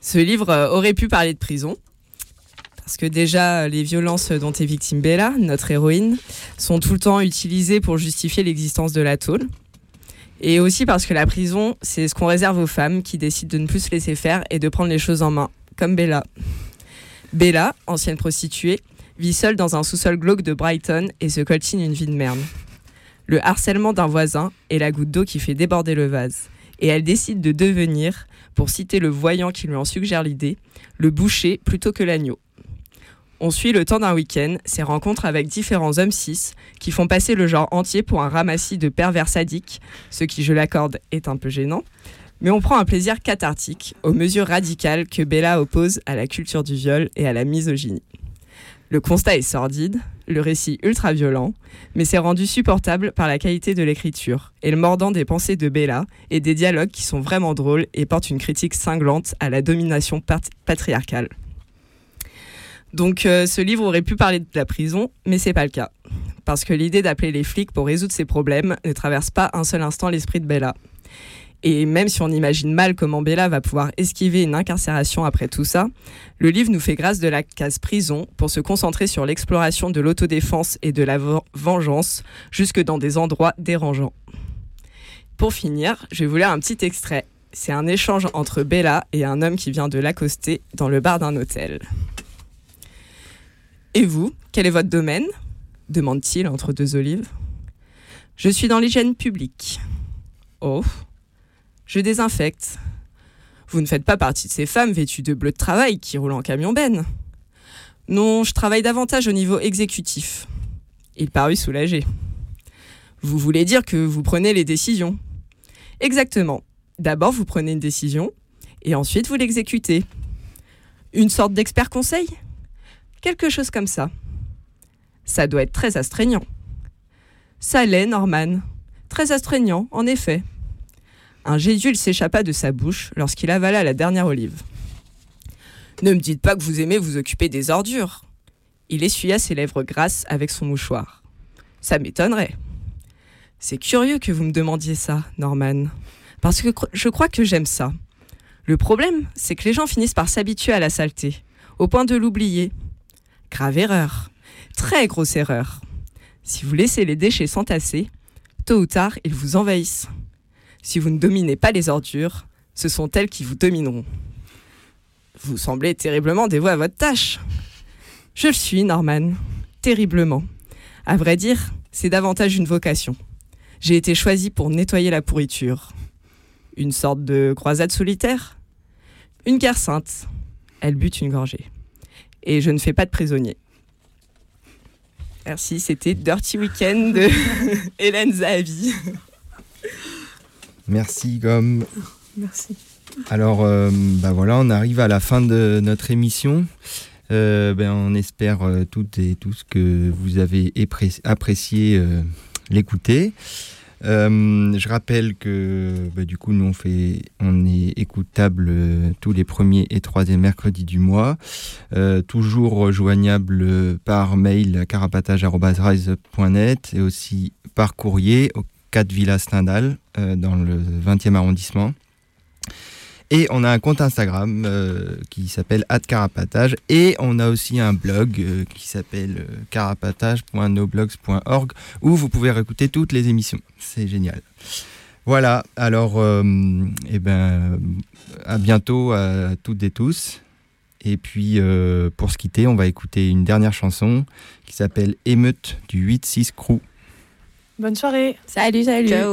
Ce livre euh, aurait pu parler de prison. Parce que déjà, les violences dont est victime Bella, notre héroïne, sont tout le temps utilisées pour justifier l'existence de la tôle. Et aussi parce que la prison, c'est ce qu'on réserve aux femmes qui décident de ne plus se laisser faire et de prendre les choses en main, comme Bella. Bella, ancienne prostituée, vit seule dans un sous-sol glauque de Brighton et se coltine une vie de merde. Le harcèlement d'un voisin est la goutte d'eau qui fait déborder le vase. Et elle décide de devenir, pour citer le voyant qui lui en suggère l'idée, le boucher plutôt que l'agneau. On suit le temps d'un week-end ses rencontres avec différents hommes cis qui font passer le genre entier pour un ramassis de pervers sadiques, ce qui, je l'accorde, est un peu gênant. Mais on prend un plaisir cathartique aux mesures radicales que Bella oppose à la culture du viol et à la misogynie. Le constat est sordide, le récit ultra violent, mais c'est rendu supportable par la qualité de l'écriture et le mordant des pensées de Bella et des dialogues qui sont vraiment drôles et portent une critique cinglante à la domination pat- patriarcale. Donc euh, ce livre aurait pu parler de la prison, mais c'est pas le cas. Parce que l'idée d'appeler les flics pour résoudre ces problèmes ne traverse pas un seul instant l'esprit de Bella. Et même si on imagine mal comment Bella va pouvoir esquiver une incarcération après tout ça, le livre nous fait grâce de la case prison pour se concentrer sur l'exploration de l'autodéfense et de la ven- vengeance jusque dans des endroits dérangeants. Pour finir, je vais vous lire un petit extrait. C'est un échange entre Bella et un homme qui vient de l'accoster dans le bar d'un hôtel. Et vous, quel est votre domaine? demande-t-il entre deux olives. Je suis dans l'hygiène publique. Oh, je désinfecte. Vous ne faites pas partie de ces femmes vêtues de bleu de travail qui roulent en camion benne. Non, je travaille davantage au niveau exécutif. Il parut soulagé. Vous voulez dire que vous prenez les décisions Exactement. D'abord, vous prenez une décision et ensuite vous l'exécutez. Une sorte d'expert conseil? Quelque chose comme ça. Ça doit être très astreignant. Ça l'est, Norman. Très astreignant, en effet. Un jet d'huile s'échappa de sa bouche lorsqu'il avala la dernière olive. Ne me dites pas que vous aimez vous occuper des ordures. Il essuya ses lèvres grasses avec son mouchoir. Ça m'étonnerait. C'est curieux que vous me demandiez ça, Norman. Parce que je crois que j'aime ça. Le problème, c'est que les gens finissent par s'habituer à la saleté, au point de l'oublier. Grave erreur. Très grosse erreur. Si vous laissez les déchets s'entasser, tôt ou tard, ils vous envahissent. Si vous ne dominez pas les ordures, ce sont elles qui vous domineront. Vous semblez terriblement dévoué à votre tâche. Je le suis, Norman. Terriblement. À vrai dire, c'est davantage une vocation. J'ai été choisi pour nettoyer la pourriture. Une sorte de croisade solitaire? Une guerre sainte. Elle bute une gorgée. Et je ne fais pas de prisonniers. Merci, c'était Dirty Weekend de Hélène. Merci, Gomme. Merci. Alors, euh, bah voilà, on arrive à la fin de notre émission. Euh, ben, on espère euh, toutes et tous que vous avez apprécié l'écouter. Je rappelle que bah, du coup, nous, on, fait, on est écoutable tous les premiers et troisièmes mercredis du mois. Toujours rejoignable euh, par mail carapatage.rise.net et aussi par courrier au 4 Villa Stendhal euh, dans le 20e arrondissement. Et on a un compte Instagram euh, qui s'appelle @carapatage et on a aussi un blog euh, qui s'appelle carapatage.noblogs.org où vous pouvez réécouter toutes les émissions. C'est génial. Voilà, alors euh, eh ben, à bientôt à toutes et tous. Et puis pour se quitter, on va écouter une dernière chanson qui s'appelle Émeute du 8-6 Crew. Bonne soirée. Salut, salut. Ciao.